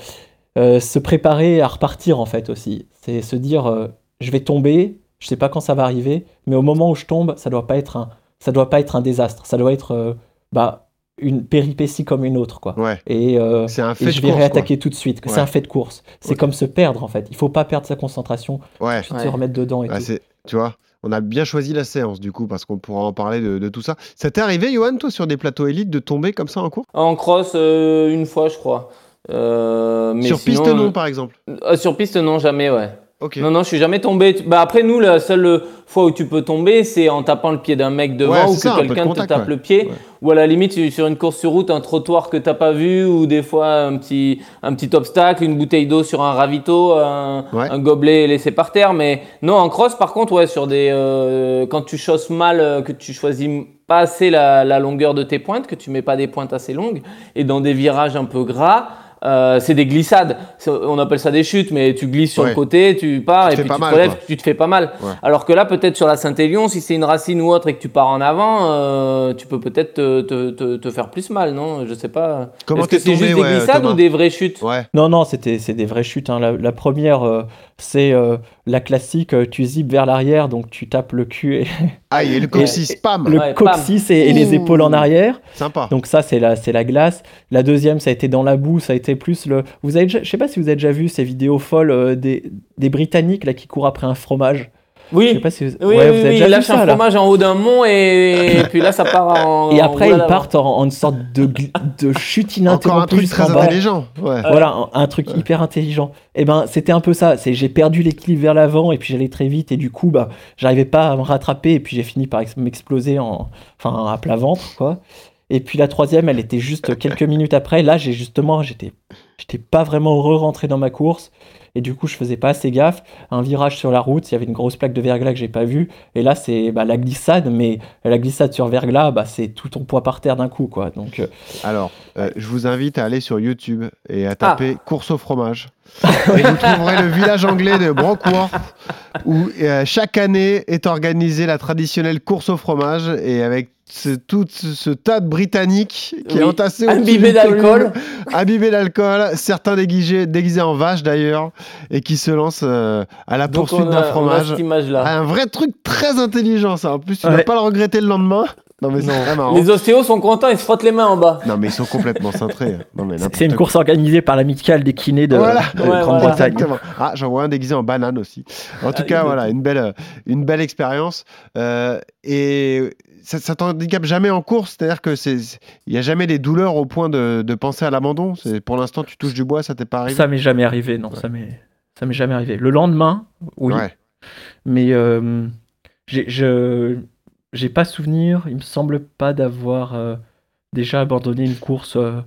euh, se préparer à repartir en fait aussi. C'est se dire, euh, je vais tomber, je sais pas quand ça va arriver, mais au moment où je tombe, ça doit pas être un, ça doit pas être un désastre. Ça doit être euh, bah, une péripétie comme une autre, quoi. Ouais. Et, euh, C'est un et fait je vais course, réattaquer tout de suite. que Ouais. C'est un fait de course. C'est comme se perdre en fait. Il faut pas perdre sa concentration. Ouais. se remettre dedans et Ah, tout. c'est- tu vois, on a bien choisi la séance du coup parce qu'on pourra en parler de, de tout ça. Ça t'est arrivé, Johan, toi, sur des plateaux élites, de tomber comme ça en cours? En cross, euh, une fois, je crois. Euh, mais Sur sinon, piste, non, par exemple? euh, sur piste, non, jamais, ouais. Non, non, je suis jamais tombé. Bah après, nous, la seule fois où tu peux tomber, c'est en tapant le pied d'un mec devant Ouais, ou que quelqu'un te tape ouais. le pied. Ouais. Ou à la limite, sur une course sur route, un trottoir que t'as pas vu ou des fois un petit, un petit obstacle, une bouteille d'eau sur un ravito, un gobelet laissé par terre. Mais non, en cross, par contre, ouais, sur des, euh, quand tu chausses mal, euh, que tu choisis pas assez la, la longueur de tes pointes, que tu mets pas des pointes assez longues, et dans des virages un peu gras, euh, c'est des glissades. On appelle ça des chutes, mais tu glisses sur Ouais. le côté, tu pars Tu et puis pas tu te mal, relèves, quoi. tu te fais pas mal. Ouais. Alors que là, peut-être sur la Saint-Élion, si c'est une racine ou autre et que tu pars en avant, euh, tu peux peut-être te, te, te, te faire plus mal, non? Je sais pas. Comment Est-ce que c'est juste des ouais, glissades Thomas? ou des vraies chutes? Ouais. Non, non, c'était c'est des vraies chutes. hein. La, la première, euh, c'est euh, la classique. euh, tu zippes vers l'arrière, donc tu tapes le cul et Aïe, et le coccyx, pam le Ouais, coccyx et, et les épaules en arrière. Sympa. Donc ça, c'est la, c'est la glace. La deuxième, ça a été dans la boue, ça a été plus le... Vous avez déjà- je sais pas si vous avez déjà vu ces vidéos folles euh, des, des Britanniques là, qui courent après un fromage. Je sais Oui. pas si vous, Oui, ouais, oui, vous avez oui, déjà il lâche un là. fromage en haut d'un mont et, et puis là ça part en. Et après, voilà, ils partent en, en une sorte de, de chute ininterrompue Encore un truc très intelligent. Ouais. Voilà, un, un truc hyper intelligent. Et ben, c'était un peu ça. C'est j'ai perdu l'équilibre vers l'avant et puis j'allais très vite et du coup, bah, j'arrivais pas à me rattraper et puis j'ai fini par ex- m'exploser en, enfin, à plat ventre, quoi. Et puis la troisième, elle était juste quelques minutes après. Là, j'ai justement, j'étais, j'étais pas vraiment heureux rentré dans ma course. Et du coup, je faisais pas assez gaffe. Un virage sur la route, il y avait une grosse plaque de verglas que j'ai pas vue. Et là, c'est bah, la glissade, mais la glissade sur verglas, bah, c'est tout ton poids par terre d'un coup, quoi. Donc, euh, Alors, euh, je vous invite à aller sur YouTube et Ah. à taper course au fromage. et vous trouverez le village anglais de Brancourt où euh, chaque année est organisée la traditionnelle course au fromage et avec tout ce, ce tas de Britanniques qui est Oui. entassé au-dessus Imbibé d'alcool. imbibé d'alcool, certains déguisés, déguisés en vache d'ailleurs, et qui se lancent euh, à la Donc, poursuite d'un a, on a fromage. Ah, un vrai truc très intelligent ça. En plus, tu ne Ouais. vas pas le regretter le lendemain. Non mais c'est marrant. Les ostéos sont contents, ils se frottent les mains en bas. Non mais ils sont complètement cintrés. Non mais c'est c'est une course organisée par l'amicale des kinés de, Voilà. de Ouais, Grande-Bretagne. Ah, j'en vois un déguisé en banane aussi. En tout Ah, cas, il voilà, une belle, une belle expérience. Euh, et ça, ça t'handicape jamais en course, c'est-à-dire que c'est, il y a jamais des douleurs au point de, de penser à l'abandon. C'est pour l'instant, tu touches du bois, ça t'est pas arrivé? Ça m'est jamais arrivé, non, ça m'est ça m'est jamais arrivé. Le lendemain, oui, Ouais. mais euh, j'ai je j'ai pas souvenir, il me semble pas d'avoir euh, déjà abandonné une course euh,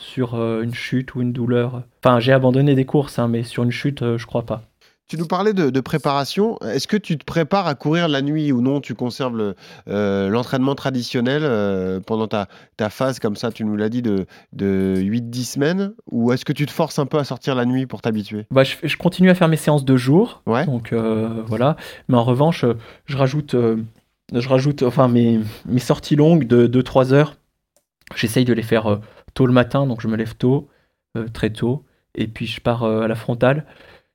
sur une chute ou une douleur. Enfin, j'ai abandonné des courses, hein, mais sur une chute, je crois pas. Tu nous parlais de, de préparation. Est-ce que tu te prépares à courir la nuit ou non? Tu conserves le- euh, l'entraînement traditionnel euh, pendant ta, ta phase, comme ça, tu nous l'as dit, de, de 8-10 semaines? Ou est-ce que tu te forces un peu à sortir la nuit pour t'habituer? Bah, je, continue à faire mes séances de jour, Ouais. donc euh, voilà. Mais en revanche, je rajoute, je rajoute, enfin mes, mes sorties longues de 2-3 heures. J'essaye de les faire tôt le matin, donc je me lève tôt, très tôt, et puis je pars à la frontale.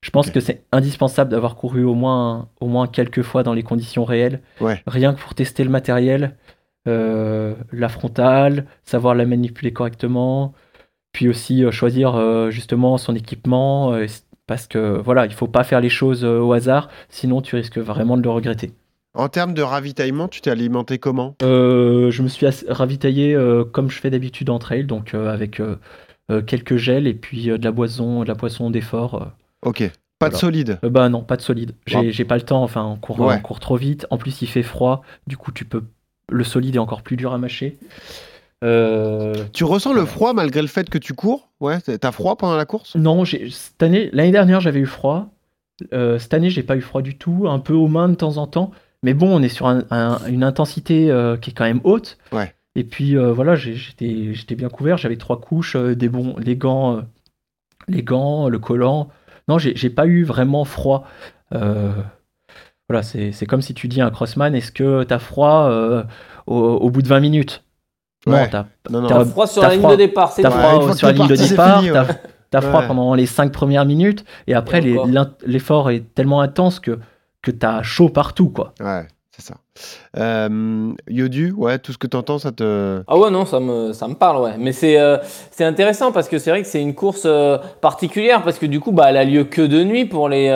Je pense que c'est indispensable d'avoir couru au moins, au moins quelques fois dans les conditions réelles, Ouais. rien que pour tester le matériel, euh, la frontale, savoir la manipuler correctement, puis aussi euh, choisir euh, justement son équipement, parce que voilà, il faut pas faire les choses au hasard, sinon tu risques vraiment de le regretter. En termes de ravitaillement, tu t'es alimenté comment? Je me suis ravitaillé comme je fais d'habitude en trail, donc avec quelques gels et puis de la boisson, de la poisson d'effort. Ok. Pas de solide. Euh, bah non, pas de solide. J'ai pas le temps, enfin on court, Ouais. on court trop vite. En plus il fait froid, du coup tu peux le solide est encore plus dur à mâcher. Euh, Tu ressens le froid malgré le fait que tu cours? Ouais, t'as froid pendant la course? Non, cette année, l'année dernière, j'avais eu froid. Euh, cette année, j'ai pas eu froid du tout, un peu aux mains de temps en temps. Mais bon, on est sur un- un- une intensité euh, qui est quand même haute. Ouais. Et puis euh, voilà, j'étais bien couvert. J'avais trois couches, euh, des bons, les gants, euh, les gants, le collant. Non, j'ai pas eu vraiment froid. Euh, voilà, c'est c'est comme si tu dis à un crossman, est-ce que t'as froid euh, au, au bout de 20 minutes? Non, Ouais. t'as Non, non. T'as- Froid sur la ligne froid. de départ, T'as. Ouais, froid sur la ligne de départ, t'as ouais. froid pendant les cinq premières minutes, et après l'effort est tellement intense que, que t'as chaud partout, quoi. Ouais, c'est ça. Euh, Yodu, ouais, tout ce que t'entends, ça te. Ah ouais, non, ça me, ça me parle, ouais. Mais c'est euh, c'est intéressant parce que c'est vrai que c'est une course euh, particulière parce que du coup, bah, elle a lieu que de nuit pour les,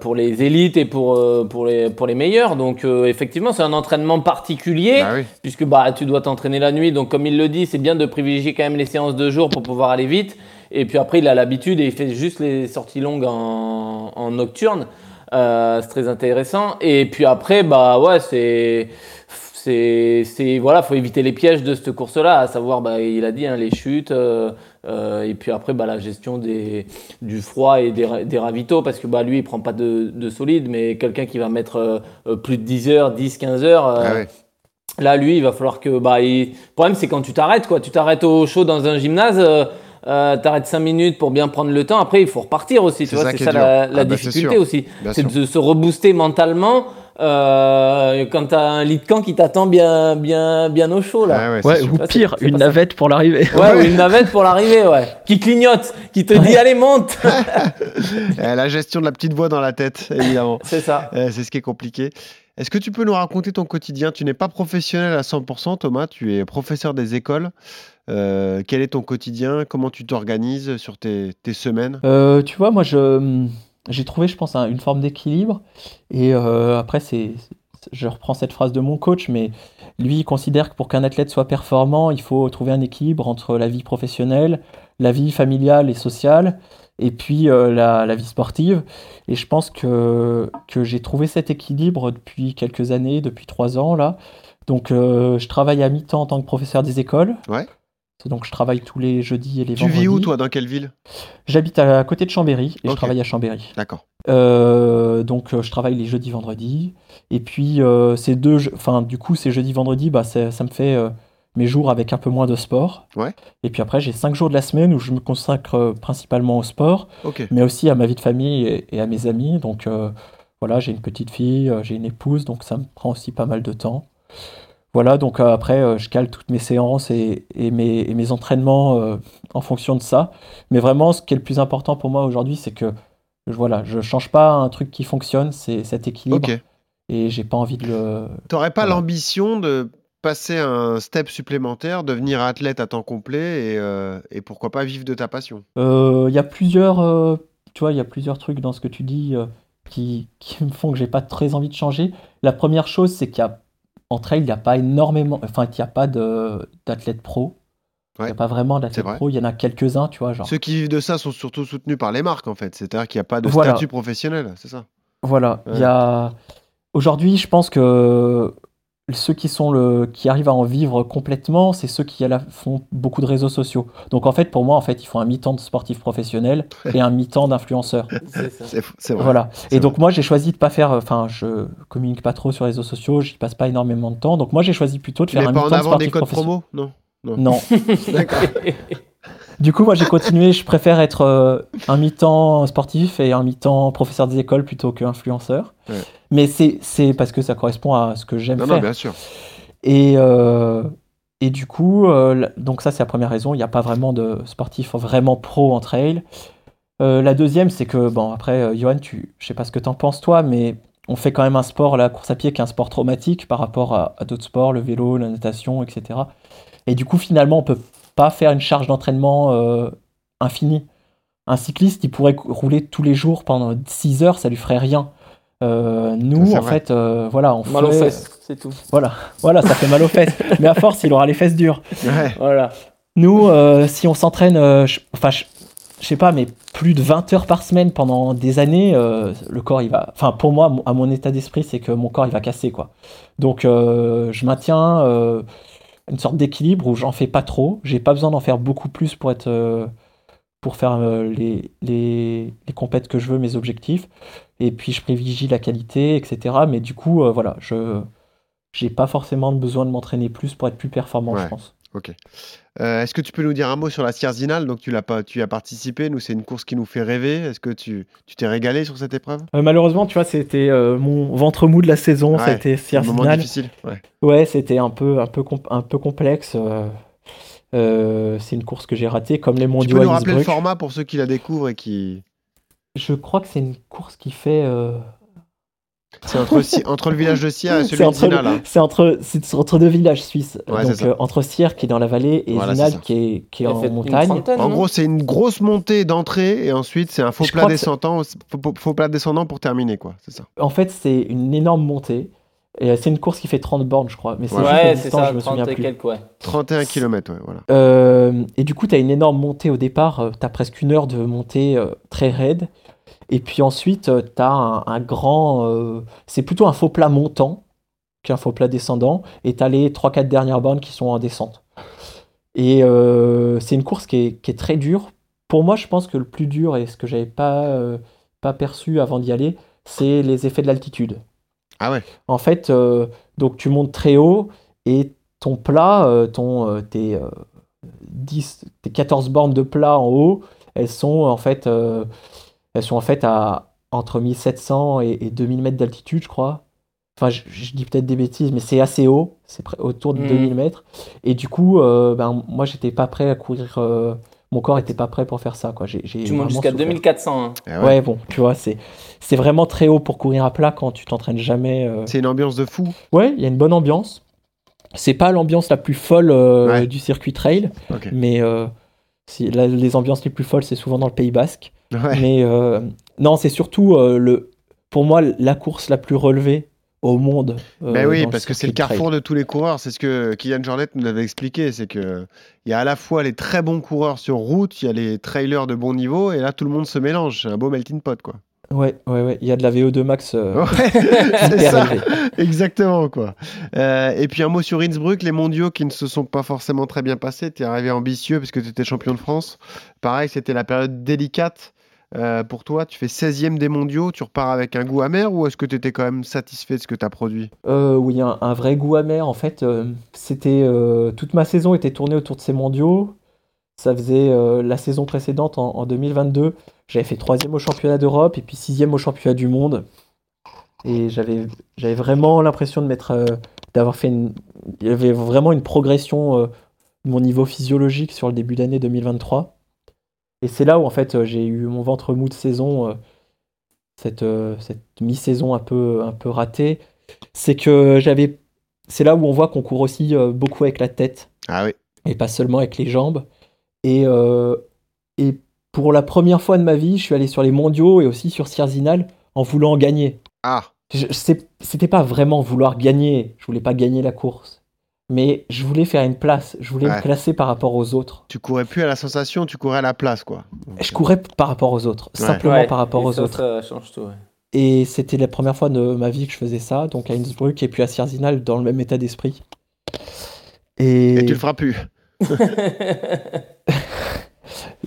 pour les élites et pour, pour, les, pour les meilleurs. Donc, effectivement, c'est un entraînement particulier Bah oui. puisque bah, tu dois t'entraîner la nuit. Donc, comme il le dit, c'est bien de privilégier quand même les séances de jour pour pouvoir aller vite. Et puis après, il a l'habitude et il fait juste les sorties longues en, en nocturne. Euh, c'est très intéressant. Et puis après, bah ouais, c'est. C'est, c'est, voilà, faut éviter les pièges de cette course-là, à savoir, bah, il a dit, hein, les chutes, euh, euh, et puis après, bah, la gestion des, du froid et des, des ravitaux, parce que bah, lui, il prend pas de, de solide, mais quelqu'un qui va mettre euh, plus de 10 heures, 10, 15 heures, Ah ouais. Là, lui, il va falloir que. Bah, il- Le problème, c'est quand tu t'arrêtes, quoi. Tu t'arrêtes au chaud dans un gymnase, euh, t'arrêtes 5 minutes pour bien prendre le temps. Après, il faut repartir aussi. C'est Tu vois, ça c'est ça la, Ah bah, difficulté aussi. C'est de se rebooster mentalement euh, quand t'as un lit de camp qui t'attend bien, bien, bien au chaud, là. Ah ouais, ou pire, c'est une navette pour l'arrivée. Ouais, ou une navette pour l'arrivée, ouais. Qui clignote, qui te dit, allez, monte. Euh, la gestion de la petite voix dans la tête, évidemment. c'est ça. Euh, c'est ce qui est compliqué. Est-ce que tu peux nous raconter ton quotidien? Tu n'es pas professionnel à 100%, Thomas. Tu es professeur des écoles. Euh, quel est ton quotidien? Comment tu t'organises sur tes, tes semaines? Euh, tu vois, moi, je, j'ai trouvé, je pense, un- une forme d'équilibre. Et euh, après, c'est, je reprends cette phrase de mon coach, mais lui, il considère que pour qu'un athlète soit performant, il faut trouver un équilibre entre la vie professionnelle, la vie familiale et sociale, et puis la, la vie sportive. Et je pense que, que j'ai trouvé cet équilibre depuis quelques années, depuis trois ans, là. Donc, je travaille à mi-temps en tant que professeur des écoles. Ouais. Donc je travaille tous les jeudis et les Tu vendredis. vis où, toi? Dans quelle ville? J'habite à côté de Chambéry et je travaille à Chambéry. D'accord. Euh, donc euh, je travaille les jeudis, vendredis. Et puis euh, ces deux, enfin du coup ces jeudis, vendredis, bah ça me fait euh, mes jours avec un peu moins de sport. Ouais. Et puis après j'ai cinq jours de la semaine où je me consacre principalement au sport, mais aussi à ma vie de famille et, et à mes amis. Donc voilà, j'ai une petite fille, j'ai une épouse, donc ça me prend aussi pas mal de temps. Voilà, donc euh, après, euh, je cale toutes mes séances et, et mes, et mes entraînements euh, en fonction de ça. Mais vraiment, ce qui est le plus important pour moi aujourd'hui, c'est que je, voilà, je change pas un truc qui fonctionne, c'est cet équilibre. Ok. Et j'ai pas envie de le. T'aurais pas Voilà. l'ambition de passer un step supplémentaire, devenir athlète à temps complet et, euh, et pourquoi pas vivre de ta passion? Euh, Il y a plusieurs, euh, tu vois, il y a plusieurs trucs dans ce que tu dis qui, qui me font que j'ai pas très envie de changer. La première chose, c'est qu'il y a en trail, il n'y a pas énormément, enfin, il n'y a pas d'athlètes pro. Il n'y a pas vraiment d'athlètes pro. Il y en a quelques-uns, tu vois, genre. Ceux qui vivent de ça sont surtout soutenus par les marques en fait. C'est-à-dire qu'il n'y a pas de Voilà. statut professionnel, c'est ça? Voilà, il Ouais. y a aujourd'hui, je pense que ceux qui sont le qui arrivent à en vivre complètement, c'est ceux qui à la- font beaucoup de réseaux sociaux. Donc en fait, pour moi, en fait, il faut un mi-temps de sportif professionnel et un mi-temps d'influenceur. C'est vrai. Voilà. Et donc moi, j'ai choisi de pas faire. Enfin, je communique pas trop sur les réseaux sociaux, j'y passe pas énormément de temps. Donc moi, j'ai choisi plutôt de Tu faire un pas en mi-temps de avant des sportif codes professionnel. promo? Non. Non. D'accord. Du coup, moi, j'ai continué. Je préfère être euh, un mi-temps sportif et un mi-temps professeur des écoles plutôt qu'influenceur. Ouais. Mais c'est parce que ça correspond à ce que j'aime faire. non, bien sûr. Et, euh, et du coup, euh, donc ça c'est la première raison, il n'y a pas vraiment de sportif vraiment pro en trail. La deuxième, c'est que, bon, après, Johan, tu, je sais pas ce que tu en penses toi, mais on fait quand même un sport, la course à pied, qui est un sport traumatique par rapport à, à d'autres sports, le vélo, la natation, etc. Et du coup, finalement, on peut pas faire une charge d'entraînement euh, infinie. Un cycliste, il pourrait rouler tous les jours pendant 6 heures, ça lui ferait rien. Euh, nous, en vrai. fait, euh, voilà, on Mal aux fesses, c'est tout. voilà, voilà, ça fait mal aux fesses. Mais à force, il aura les fesses dures. Ouais. Voilà. Nous, euh, si on s'entraîne, euh, je- enfin, je je sais pas, mais plus de 20 heures par semaine pendant des années, euh, le corps, il va. Enfin, pour moi, à mon état d'esprit, c'est que mon corps, il va casser, quoi. Donc, euh, je maintiens euh, une sorte d'équilibre où j'en fais pas trop. J'ai pas besoin d'en faire beaucoup plus pour être. euh, pour faire euh, les, les, les compètes que je veux, mes objectifs. Et puis, je privilégie la qualité, etc. Mais du coup, euh, voilà, je. J'ai pas forcément besoin de m'entraîner plus pour être plus performant, Ouais. je pense. Ok. Euh, Est-ce que tu peux nous dire un mot sur la Sierzinal? Donc tu l'as pas, tu y as participé. Nous, c'est une course qui nous fait rêver. Est-ce que tu tu t'es régalé sur cette épreuve? Euh, malheureusement, tu vois, c'était euh, mon ventre mou de la saison, Ouais, c'était un moment Sierzinal. difficile. Ouais. Ouais, c'était un peu, un peu, un peu complexe. c'est une course que j'ai ratée, comme les Tu mondiaux peux nous rappeler le format pour ceux qui la découvrent et qui. Je crois que c'est une course qui fait. C'est entre, le village de Sierre et celui de Zinal. hein. c'est entre, deux villages suisses. Ouais, Donc euh, entre Sierre qui est dans la vallée et Voilà, Zinal qui est, qui est Elle en montagne. En gros, c'est une grosse montée d'entrée et ensuite c'est un faux Je plat descendant, faux, faux plat descendant pour terminer quoi. C'est ça. En fait, c'est une énorme montée. Et euh, c'est une course qui fait 30 bornes, je crois. Mais c'est Ouais. c'est distance, ça, je me 30 souviens plus. quelques, ouais. 31 km, ouais, voilà. Euh, et du coup, tu as une énorme montée au départ. tu as presque une heure de montée euh, très raide. Et puis ensuite, tu as un, un grand. euh, c'est plutôt un faux plat montant qu'un faux plat descendant. Et tu as les 3-4 dernières bornes qui sont en descente. Et euh, c'est une course qui est, qui est très dure. Pour moi, je pense que le plus dur et ce que j'avais pas, euh, pas perçu avant d'y aller, c'est les effets de l'altitude. Ah ouais. En fait, euh, donc tu montes très haut et ton plat, euh, ton, euh, tes, euh, 10, tes 14 bornes de plat en haut, elles sont en fait, euh, elles sont en fait à entre 1700 et, et 2000 mètres d'altitude, je crois. Enfin, je, je dis peut-être des bêtises, mais c'est assez haut, c'est près- autour de Mhm. 2000 mètres. Et du coup, euh, ben, moi, j'étais pas prêt à courir. euh, mon corps était pas prêt pour faire ça, quoi. J'ai, j'ai Tu montes jusqu'à souffert. 2400. hein. Ah Ouais. ouais. bon, tu vois, c'est, c'est vraiment très haut pour courir à plat quand tu t'entraînes jamais. euh, C'est une ambiance de fou. Ouais, il y a une bonne ambiance. C'est pas l'ambiance la plus folle euh, Ouais. du circuit trail, mais euh, si, la- les ambiances les plus folles, c'est souvent dans le Pays Basque. Ouais. Mais euh, non, c'est surtout euh, le, pour moi la course la plus relevée au monde. euh, Ben oui, parce que c'est le trail. carrefour de tous les coureurs. C'est ce que Kylian Jornet nous avait expliqué. C'est que il y a à la fois les très bons coureurs sur route, il y a les trailers de bon niveau, et là tout le monde se mélange. C'est un beau melting pot, quoi. Ouais, ouais, ouais. Il y a de la VO2 max euh, Ouais, c'est hyper ça. élevée. Exactement, quoi. Euh, et puis un mot sur Innsbruck, les mondiaux qui ne se sont pas forcément très bien passés. Tu es arrivé ambitieux parce que tu étais champion de France. Pareil, c'était la période délicate euh, pour toi. Tu fais 16e des mondiaux, tu repars avec un goût amer ou est-ce que tu étais quand même satisfait de ce que tu as produit oui, un, un vrai goût amer. En fait, c'était toute ma saison était tournée autour de ces mondiaux. Ça faisait la saison précédente, en, en 2022, j'avais fait troisième au championnat d'Europe et puis sixième au championnat du monde. Et j'avais j'avais vraiment l'impression de mettre, euh, d'avoir fait une, il y avait vraiment une progression euh, de mon niveau physiologique sur le début d'année 2023. Et c'est là où en fait euh, j'ai eu mon ventre mou de saison, euh, cette, cette mi-saison un peu, un peu ratée c'est que j'avais. C'est là où on voit qu'on court aussi beaucoup avec la tête Ah oui. et pas seulement avec les jambes. Et, et pour la première fois de ma vie, je suis allé sur les mondiaux et aussi sur Sierzinal en voulant gagner. Ah, C'était pas vraiment vouloir gagner, je voulais pas gagner la course, mais je voulais faire une place, je voulais Ouais. me classer par rapport aux autres. tu courais plus à la sensation, tu courais à la place, quoi. Je courais par rapport aux autres, Ouais. simplement Ouais, par rapport et aux ça, autres. Ça change tout. ouais. Et c'était la première fois de ma vie que je faisais ça, donc à Innsbruck et puis à Sierzinal dans le même état d'esprit. Et, Et tu le feras plus.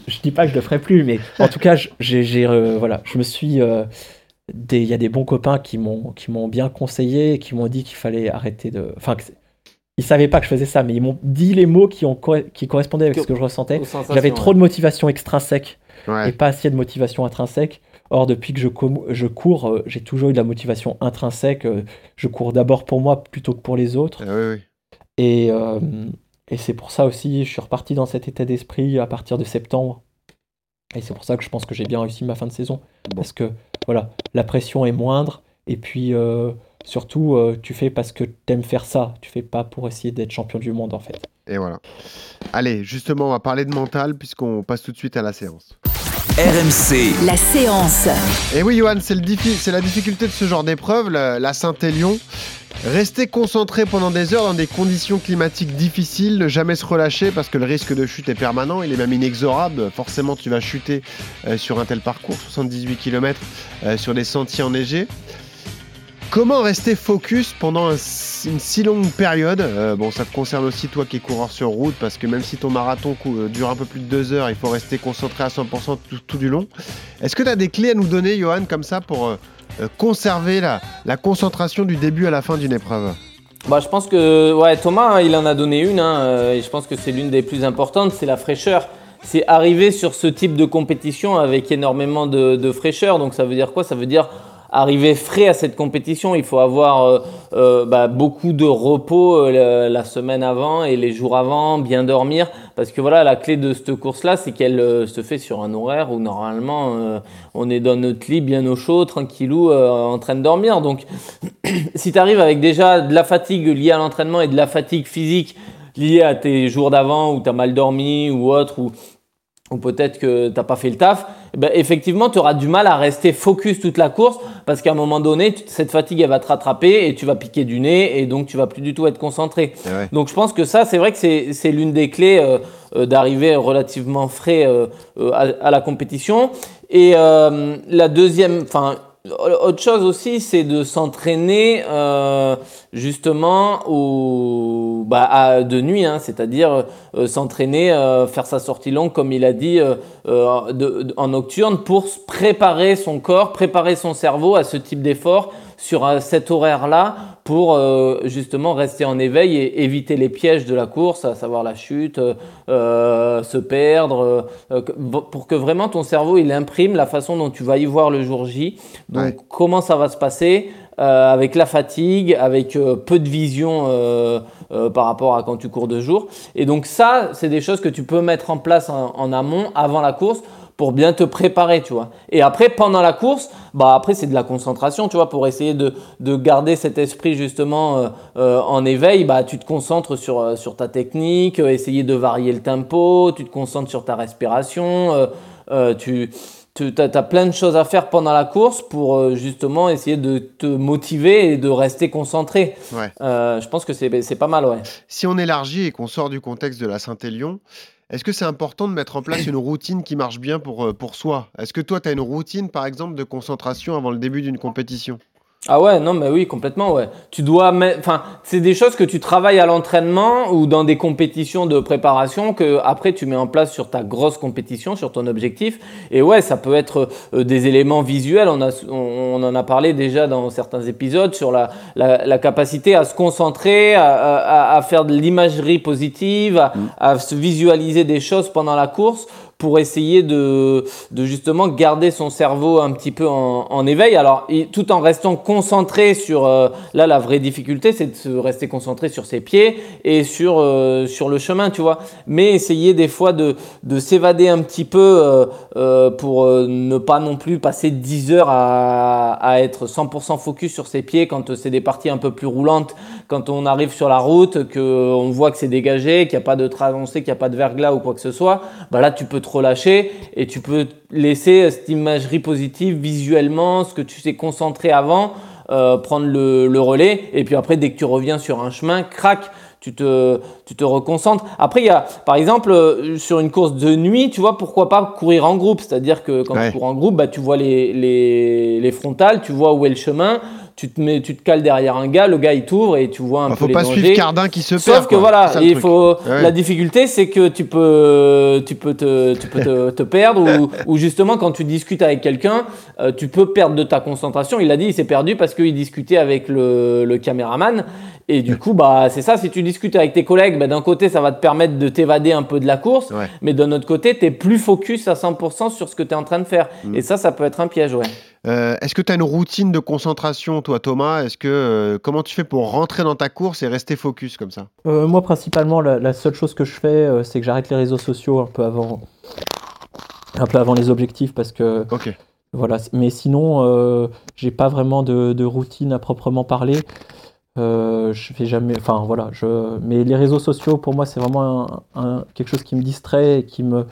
je dis pas que je le ferai plus, mais en tout cas, je- j'ai, euh, voilà, je me suis. euh, Il y a des bons copains qui m'ont, qui m'ont bien conseillé, et qui m'ont dit qu'il fallait arrêter de. Enfin, ils savaient pas que je faisais ça, mais ils m'ont dit les mots qui, ont, co- qui correspondaient avec Que- ce que je ressentais. J'avais trop ouais. de motivation extrinsèque Ouais. et pas assez de motivation intrinsèque. Or, depuis que je, je cours, euh, j'ai toujours eu de la motivation intrinsèque. euh, Je cours d'abord pour moi plutôt que pour les autres. Ah oui, oui. Et, euh, et c'est pour ça aussi, je suis reparti dans cet état d'esprit à partir de septembre. Et c'est pour ça que je pense que j'ai bien réussi ma fin de saison. Parce que voilà, la pression est moindre. Et puis euh, surtout, euh, tu fais parce que t'aimes faire ça. Tu fais pas pour essayer d'être champion du monde en fait. Et voilà. Allez, justement, on va parler de mental puisqu'on passe tout de suite à la séance. RMC, La séance. Et oui, Johan, c'est le diffi- c'est la difficulté de ce genre d'épreuve, la, Saint-Élion. Rester concentré pendant des heures dans des conditions climatiques difficiles, ne jamais se relâcher parce que le risque de chute est permanent, il est même inexorable. Forcément, tu vas chuter euh, sur un tel parcours, 78 km sur des sentiers enneigés. Comment rester focus pendant une si longue période? Euh, Bon, ça te concerne aussi toi qui es coureur sur route parce que même si ton marathon euh, dure un peu plus de deux heures, il faut rester concentré à 100% tout, du long. Est-ce que tu as des clés à nous donner, Johan, comme ça, pour euh, conserver la, concentration du début à la fin d'une épreuve? Bah, je pense que Thomas, hein, il en a donné une, hein, et je pense que c'est l'une des plus importantes, c'est la fraîcheur. C'est arriver sur ce type de compétition avec énormément de, de fraîcheur. Donc ça veut dire quoi? Ça veut dire arriver frais à cette compétition. Il faut avoir euh, euh, bah, beaucoup de repos euh, la, semaine avant et les jours avant, bien dormir. Parce que voilà, la clé de cette course-là, c'est qu'elle se fait sur un horaire où normalement on est dans notre lit bien au chaud, tranquillou, en train de dormir. Donc si tu arrives avec déjà de la fatigue liée à l'entraînement et de la fatigue physique liée à tes jours d'avant où tu as mal dormi ou autre, ou, ou peut-être que tu pas fait le taf, ben, effectivement, tu auras du mal à rester focus toute la course parce qu'à un moment donné, cette fatigue, elle va te rattraper et tu vas piquer du nez et donc tu vas plus du tout être concentré. Eh ouais. Donc je pense que ça, c'est vrai que c'est l'une des clés euh, euh, d'arriver relativement frais euh, à, à la compétition. Et la deuxième, enfin, autre chose aussi, c'est de s'entraîner euh, justement au, bah, de nuit, hein, c'est-à-dire euh, s'entraîner, euh, faire sa sortie longue, comme il a dit, en nocturne, pour préparer son corps, préparer son cerveau à ce type d'effort sur euh, cet horaire-là pour euh, justement rester en éveil et éviter les pièges de la course, à savoir la chute, euh, se perdre, euh, pour que vraiment ton cerveau il imprime la façon dont tu vas y voir le jour J. Donc Ouais. comment ça va se passer avec la fatigue, avec peu de vision par rapport à quand tu cours de jour. Et donc ça, c'est des choses que tu peux mettre en place en, en amont, avant la course, pour bien te préparer, tu vois. Et après, pendant la course, bah après c'est de la concentration, tu vois, pour essayer de, de garder cet esprit justement euh, euh, en éveil, bah tu te concentres sur, euh, sur ta technique, essayer de varier le tempo, tu te concentres sur ta respiration, tu tu as, plein de choses à faire pendant la course pour justement essayer de te motiver et de rester concentré. Euh, je pense que c'est pas mal, ouais. Si on élargit et qu'on sort du contexte de la Saint-Élion, est-ce que c'est important de mettre en place une routine qui marche bien pour, euh, pour soi? Est-ce que toi, tu as une routine, par exemple, de concentration avant le début d'une compétition? Ah ouais, non, mais oui, complètement, ouais. Tu dois mettre, enfin, c'est des choses que tu travailles à l'entraînement ou dans des compétitions de préparation que après tu mets en place sur ta grosse compétition, sur ton objectif. Et ouais, ça peut être euh, des éléments visuels. On, a, on, en a parlé déjà dans certains épisodes sur la, la, la capacité à se concentrer, à, à, à faire de l'imagerie positive, à, mm. à se visualiser des choses pendant la course pour essayer de, justement garder son cerveau un petit peu en, éveil. Alors, tout en restant concentré sur. Euh, là, la vraie difficulté, c'est de se rester concentré sur ses pieds et sur, euh, le chemin, tu vois. Mais essayer des fois de, de s'évader un petit peu euh, pour ne pas non plus passer 10 heures à, à être 100% focus sur ses pieds quand c'est des parties un peu plus roulantes, quand on arrive sur la route, qu'on voit que c'est dégagé, qu'il n'y a pas de traversée, qu'il n'y a pas de verglas ou quoi que ce soit. Bah là, tu peux trop relâcher et tu peux laisser cette imagerie positive visuellement, ce que tu t'es concentré avant, euh, prendre le, relais. Et puis après, dès que tu reviens sur un chemin, crac, tu te, tu te reconcentres. Après, il y a, par exemple, euh, sur une course de nuit, tu vois, pourquoi pas courir en groupe? C'est-à-dire que quand tu cours en groupe, bah, tu vois les, les, les frontales, tu vois où est le chemin tu te mets, tu te cales derrière un gars, le gars il t'ouvre et tu vois un bah, peu faut pas suivre Cardin qui se perd. Sauf que voilà, il faut. La difficulté, c'est que tu peux, tu peux te, tu peux te, te perdre ou, ou, justement quand tu discutes avec quelqu'un, euh, tu peux perdre de ta concentration. Il a dit, il s'est perdu parce qu'il discutait avec le, le caméraman. Et du coup, bah, c'est ça, si tu discutes avec tes collègues, bah, d'un côté, ça va te permettre de t'évader un peu de la course, mais d'un autre côté, tu es plus focus à 100% sur ce que tu es en train de faire. Mm. Et ça, ça peut être un piège, ouais. Euh, est-ce que tu as une routine de concentration, toi, Thomas? Est-ce que euh, comment tu fais pour rentrer dans ta course et rester focus comme ça? Euh, Moi, principalement, la, seule chose que je fais, c'est que j'arrête les réseaux sociaux un peu avant, un peu avant les objectifs, parce que voilà. Mais sinon, j'ai pas vraiment de, routine à proprement parler. Euh, je fais jamais, enfin voilà, je, mais les réseaux sociaux pour moi c'est vraiment un, quelque chose qui me distrait et qui me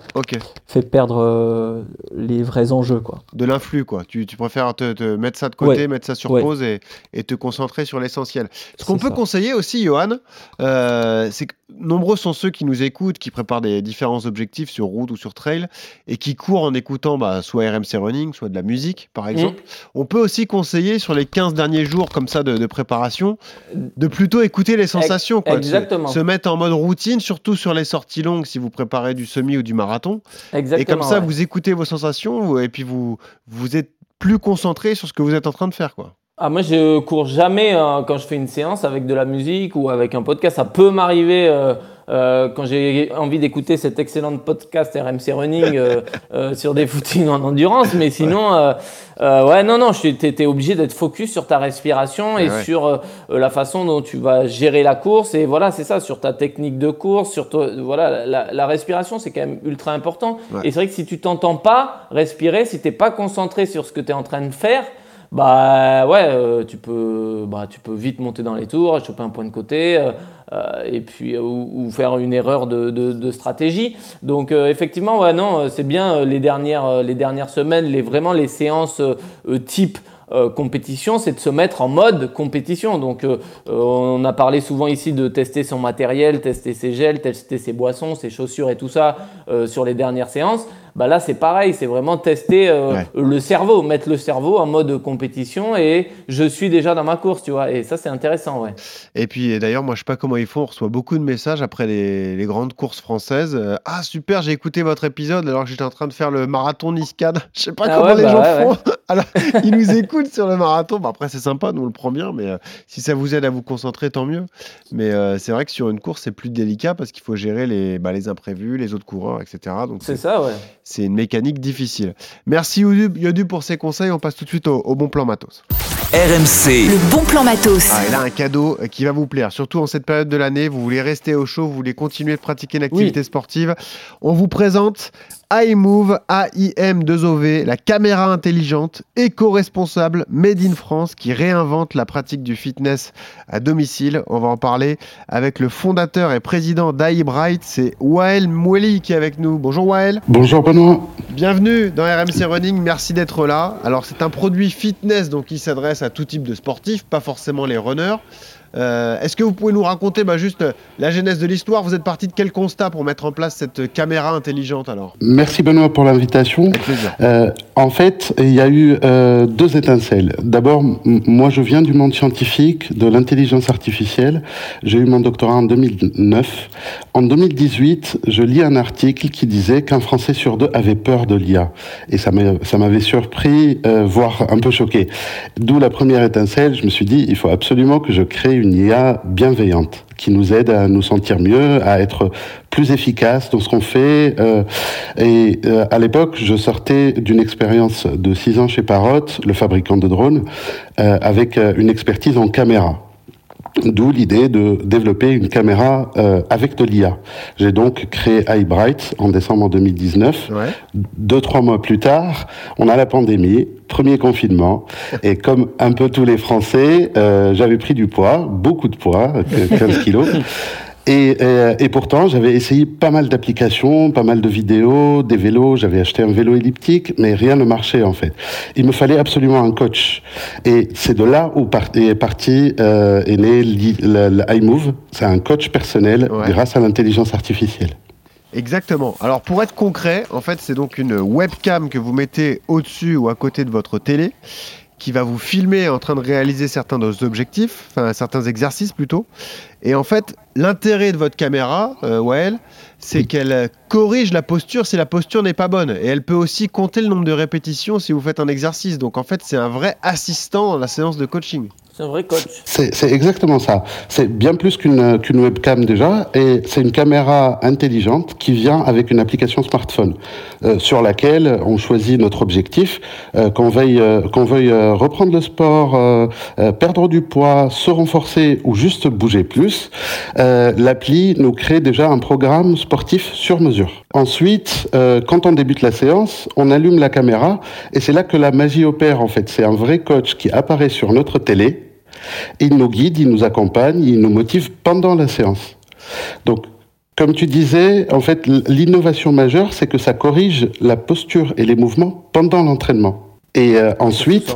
fait perdre euh, les vrais enjeux quoi. De l'influx quoi. Tu, tu préfères te, mettre ça de côté, mettre ça sur pause et, et, te concentrer sur l'essentiel. Ce qu'on peut conseiller aussi, Johan, euh, c'est que nombreux sont ceux qui nous écoutent, qui préparent des différents objectifs sur route ou sur trail et qui courent en écoutant bah, soit RMC Running, soit de la musique, par mmh. exemple. On peut aussi conseiller sur les 15 derniers jours comme ça de, préparation de plutôt écouter les sensations. Quoi, Exactement. Se, mettre en mode routine, surtout sur les sorties longues si vous préparez du semi ou du marathon. et comme ça, vous écoutez vos sensations et puis vous, vous êtes plus concentré sur ce que vous êtes en train de faire. quoi. Ah, moi, je cours jamais euh, quand je fais une séance avec de la musique ou avec un podcast. Ça peut m'arriver euh, euh, quand j'ai envie d'écouter cet excellent podcast RMC Running sur des footings en endurance. Mais sinon, ouais, non, non, tu es, obligé d'être focus sur ta respiration et sur la façon dont tu vas gérer la course. Et voilà, c'est ça, sur ta technique de course, sur voilà, la, respiration, c'est quand même ultra important. Et c'est vrai que si tu t'entends pas respirer, si tu n'es pas concentré sur ce que tu es en train de faire, bah ouais, euh, tu, peux, bah, tu peux vite monter dans les tours, choper un point de côté, euh, euh, et puis ou, faire une erreur de, de, stratégie. Donc effectivement, ouais, non, c'est bien les dernières, les dernières semaines, les, vraiment les séances type compétition, c'est de se mettre en mode compétition. Donc, on a parlé souvent ici de tester son matériel, tester ses gels, tester ses boissons, ses chaussures et tout ça sur les dernières séances bah là c'est pareil, c'est vraiment tester euh, le cerveau, mettre le cerveau en mode compétition et je suis déjà dans ma course, tu vois. Et ça c'est intéressant, ouais. Et puis d'ailleurs, moi je sais pas comment ils font, on reçoit beaucoup de messages après les, grandes courses françaises. Euh, ah super, j'ai écouté votre épisode alors que j'étais en train de faire le marathon Niscad. Je sais pas ah comment les bah gens font. alors ils nous écoutent sur le marathon. Bah, après c'est sympa, nous on le prend bien, mais euh, si ça vous aide à vous concentrer, tant mieux. Mais c'est vrai que sur une course c'est plus délicat parce qu'il faut gérer les, bah, les imprévus, les autres coureurs, etc. Donc c'est ça, ouais c'est une mécanique difficile. Merci Yodu pour ses conseils. On passe tout de suite au, bon plan matos. RMC. Le bon plan matos. Ah, il a un cadeau euh, qui va vous plaire, surtout en cette période de l'année. Vous voulez rester au chaud, vous voulez continuer de pratiquer une activité sportive. On vous présente iMove AIM2OV, la caméra intelligente, éco-responsable, made in France, qui réinvente la pratique du fitness à domicile. On va en parler avec le fondateur et président d'iBright, c'est Wael Moueli qui est avec nous. Bonjour Wael. Bonjour Benoît. Bienvenue dans RMC Running, merci d'être là. Alors c'est un produit fitness, donc il s'adresse à tout type de sportifs, pas forcément les runners. Euh, est-ce que vous pouvez nous raconter bah, juste la genèse de l'histoire? Vous êtes parti de quel constat pour mettre en place cette caméra intelligente alors? Merci Benoît pour l'invitation. Euh, en fait, il y a eu euh, deux étincelles. D'abord, moi je viens du monde scientifique, de l'intelligence artificielle. J'ai eu mon doctorat en 2009. En 2018, je lis un article qui disait qu'un Français sur deux avait peur de l'IA. Et ça m'avait surpris, voire un peu choqué. D'où la première étincelle, je me suis dit, il faut absolument que je crée une IA bienveillante qui nous aide à nous sentir mieux, à être plus efficace dans ce qu'on fait. Euh, et euh, à l'époque, je sortais d'une expérience de six ans chez Parrot, le fabricant de drones, euh, avec une expertise en caméra. D'où l'idée de développer une caméra euh, avec de l'IA. J'ai donc créé iBright en décembre 2019. Deux, trois mois plus tard, on a la pandémie, premier confinement. Et comme un peu tous les Français, euh, j'avais pris du poids, beaucoup de poids, 15 kilos. Et, euh, et, pourtant, j'avais essayé pas mal d'applications, pas mal de vidéos, des vélos. J'avais acheté un vélo elliptique, mais rien ne marchait en fait. Il me fallait absolument un coach. Et c'est de là où est parti, euh, est né l'iMove. C'est un coach personnel grâce à l'intelligence artificielle. Exactement. Alors pour être concret, en fait, c'est donc une webcam que vous mettez au-dessus ou à côté de votre télé qui va vous filmer en train de réaliser certains de vos objectifs, enfin certains exercices plutôt. Et en fait, l'intérêt de votre caméra, euh, c'est qu'elle corrige la posture si la posture n'est pas bonne. Et elle peut aussi compter le nombre de répétitions si vous faites un exercice. Donc en fait, c'est un vrai assistant dans la séance de coaching. C'est un vrai coach. C'est exactement ça. C'est bien plus qu'une webcam déjà, et c'est une caméra intelligente qui vient avec une application smartphone euh, sur laquelle on choisit notre objectif, euh, qu'on veuille euh, qu'on veuille reprendre le sport, perdre du poids, se renforcer ou juste bouger plus. L'appli nous crée déjà un programme sportif sur mesure. Ensuite, quand on débute la séance, on allume la caméra et c'est là que la magie opère en fait. C'est un vrai coach qui apparaît sur notre télé il nous guide, il nous accompagne, il nous motive pendant la séance. Donc, comme tu disais, en fait, l'innovation majeure, c'est que ça corrige la posture et les mouvements pendant l'entraînement. Et euh, ensuite,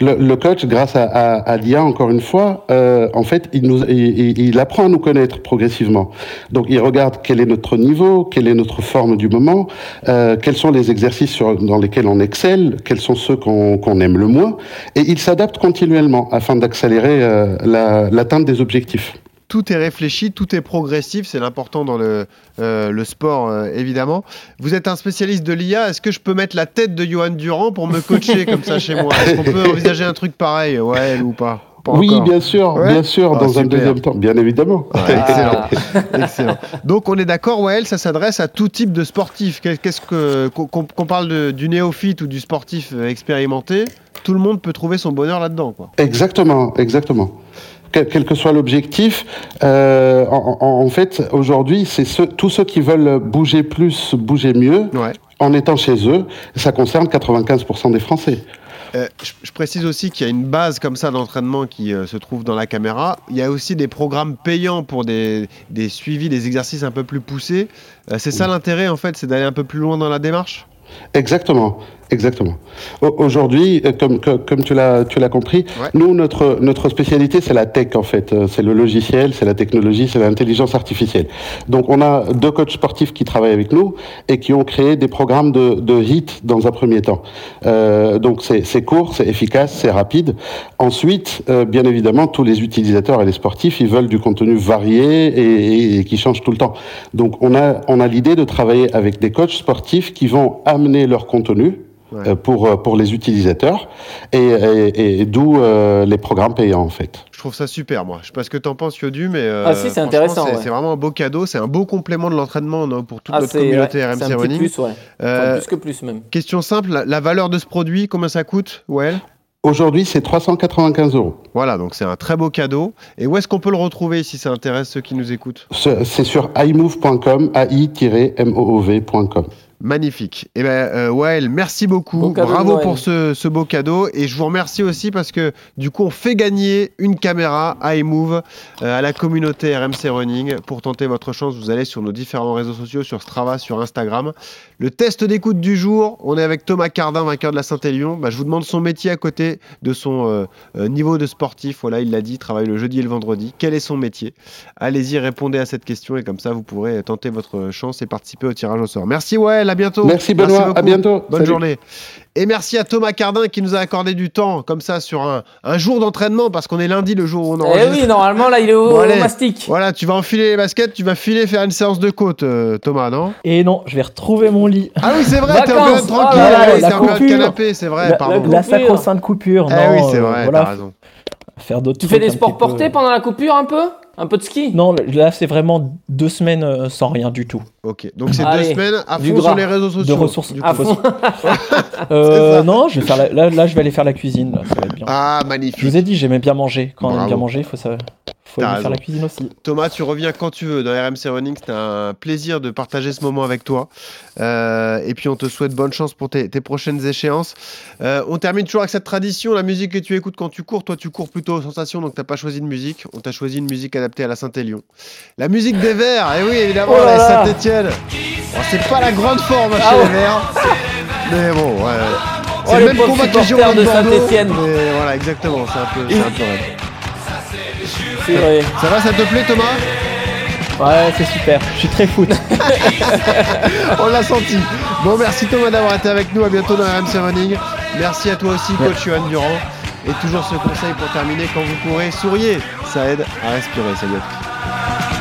le, coach, grâce à, l'IA, encore une fois, euh, en fait, il, apprend à nous connaître progressivement. Donc, il regarde quel est notre niveau, quelle est notre forme du moment, euh, quels sont les exercices dans lesquels on excelle, quels sont ceux qu'on aime le moins, et il s'adapte continuellement afin d'accélérer euh, l'atteinte des objectifs tout est réfléchi, tout est progressif, c'est l'important dans le, euh, le sport euh, évidemment. Vous êtes un spécialiste de l'IA, est-ce que je peux mettre la tête de Johan Durand pour me coacher comme ça chez moi? Est-ce qu'on peut envisager un truc pareil, ouais ou pas, oui, bien sûr, bien sûr, ah, dans un deuxième temps, bien évidemment. excellent. Donc on est d'accord, Wael, ça s'adresse à tout type de sportif. Qu'est-ce que qu'on parle du néophyte ou du sportif euh, expérimenté, tout le monde peut trouver son bonheur là-dedans, Exactement, exactement quel, que soit l'objectif, euh, en, fait, aujourd'hui, c'est tous ceux qui veulent bouger plus, bouger mieux, en étant chez eux. Ça concerne 95% des Français. Euh, je, précise aussi qu'il y a une base comme ça d'entraînement qui euh, se trouve dans la caméra. Il y a aussi des programmes payants pour des, des suivis, des exercices un peu plus poussés. c'est ça l'intérêt en fait, c'est d'aller un peu plus loin dans la démarche? Exactement. Exactement. Aujourd'hui, euh, comme, comme tu l'as compris, nous notre notre spécialité c'est la tech en fait, euh, c'est le logiciel, c'est la technologie, c'est l'intelligence artificielle. Donc on a deux coachs sportifs qui travaillent avec nous et qui ont créé des programmes de de hit dans un premier temps. Euh, donc c'est court, c'est efficace, c'est rapide. Ensuite, euh, bien évidemment, tous les utilisateurs et les sportifs, ils veulent du contenu varié et, et qui change tout le temps. Donc on a on a l'idée de travailler avec des coachs sportifs qui vont amener leur contenu euh, pour, euh, pour les utilisateurs et, d'où euh, les programmes payants en fait. Je trouve ça super moi. Je sais pas ce que tu en penses Yodu mais ah, si, c'est intéressant. C'est vraiment un beau cadeau, c'est un beau complément de l'entraînement pour toute ah, notre communauté RMC Running. Plus, ouais. plus que plus même. Question simple, la, valeur de ce produit, combien ça coûte Ouais. Aujourd'hui, c'est 395 euros. Voilà, donc c'est un très beau cadeau. Et où est-ce qu'on peut le retrouver si ça intéresse ceux qui nous écoutent? C'est sur imove.com, ai-moov.com. Magnifique. Eh ben euh, Wael, merci beaucoup. Bravo pour ce, beau cadeau. Et je vous remercie aussi parce que du coup, on fait gagner une caméra iMove euh, à la communauté RMC Running. Pour tenter votre chance, vous allez sur nos différents réseaux sociaux, sur Strava, sur Instagram. Le test d'écoute du jour, on est avec Thomas Cardin, vainqueur de la Saint-Élion. Bah, je vous demande son métier à côté de son euh, niveau de sportif. Voilà, il l'a dit, il travaille le jeudi et le vendredi. Quel est son métier? Allez-y, répondez à cette question et comme ça, vous pourrez tenter votre chance et participer au tirage au sort. Merci Wael, à bientôt. Merci Benoît, à bientôt. Bonne journée. Et merci à Thomas Cardin qui nous a accordé du temps comme ça sur un, jour d'entraînement parce qu'on est lundi le jour où on eh enregistre. Eh oui, normalement là il est au, mastic. Voilà, tu vas enfiler les baskets, tu vas filer faire une séance de côte, euh, Thomas, non? Et non, je vais retrouver mon lit. Ah oui, c'est vrai, t'es en tranquille, oh t'es en canapé, c'est vrai, la, pardon. La, sacro-sainte coupure, eh oui, c'est vrai, t'as raison. Faire d'autres Tu fais des sports portés pendant la coupure un peu? Un peu de ski? Non, là c'est vraiment deux semaines euh, sans rien du tout. Ok, donc c'est deux semaines à fond sur les réseaux sociaux. De ressources. À fond. euh, non, je vais faire là, là, je vais aller faire la cuisine. ça va être bien. Ah, magnifique. Je vous ai dit, j'aimais bien manger. Quand on aime bien manger, il faut ça faut faire la cuisine aussi. Thomas, tu reviens quand tu veux dans RMC Running. C'était un plaisir de partager ce moment avec toi. Euh, et puis, on te souhaite bonne chance pour tes, prochaines échéances. Euh, on termine toujours avec cette tradition. La musique que tu écoutes quand tu cours, toi, tu cours plutôt aux sensations, donc tu n'as pas choisi de musique. On t'a choisi une musique adaptée à la Saint-Élion. La musique des Verts, et eh oui, évidemment, oh la Saint-Etienne. c'est pas la grande forme ah chez les Verts. Mais bon, ouais. C'est oh, le même combat que de Saint-Etienne. Mais voilà, exactement, c'est un peu, c'est un peu vrai. Ça va, ça te plaît Thomas Ouais, c'est super. Je suis très foot. On l'a senti. Bon, merci Thomas d'avoir été avec nous. À bientôt dans RMC Running. Merci à toi aussi, coach Johan Durand. Et toujours ce conseil pour terminer quand vous courez, souriez. Ça aide à respirer. Salut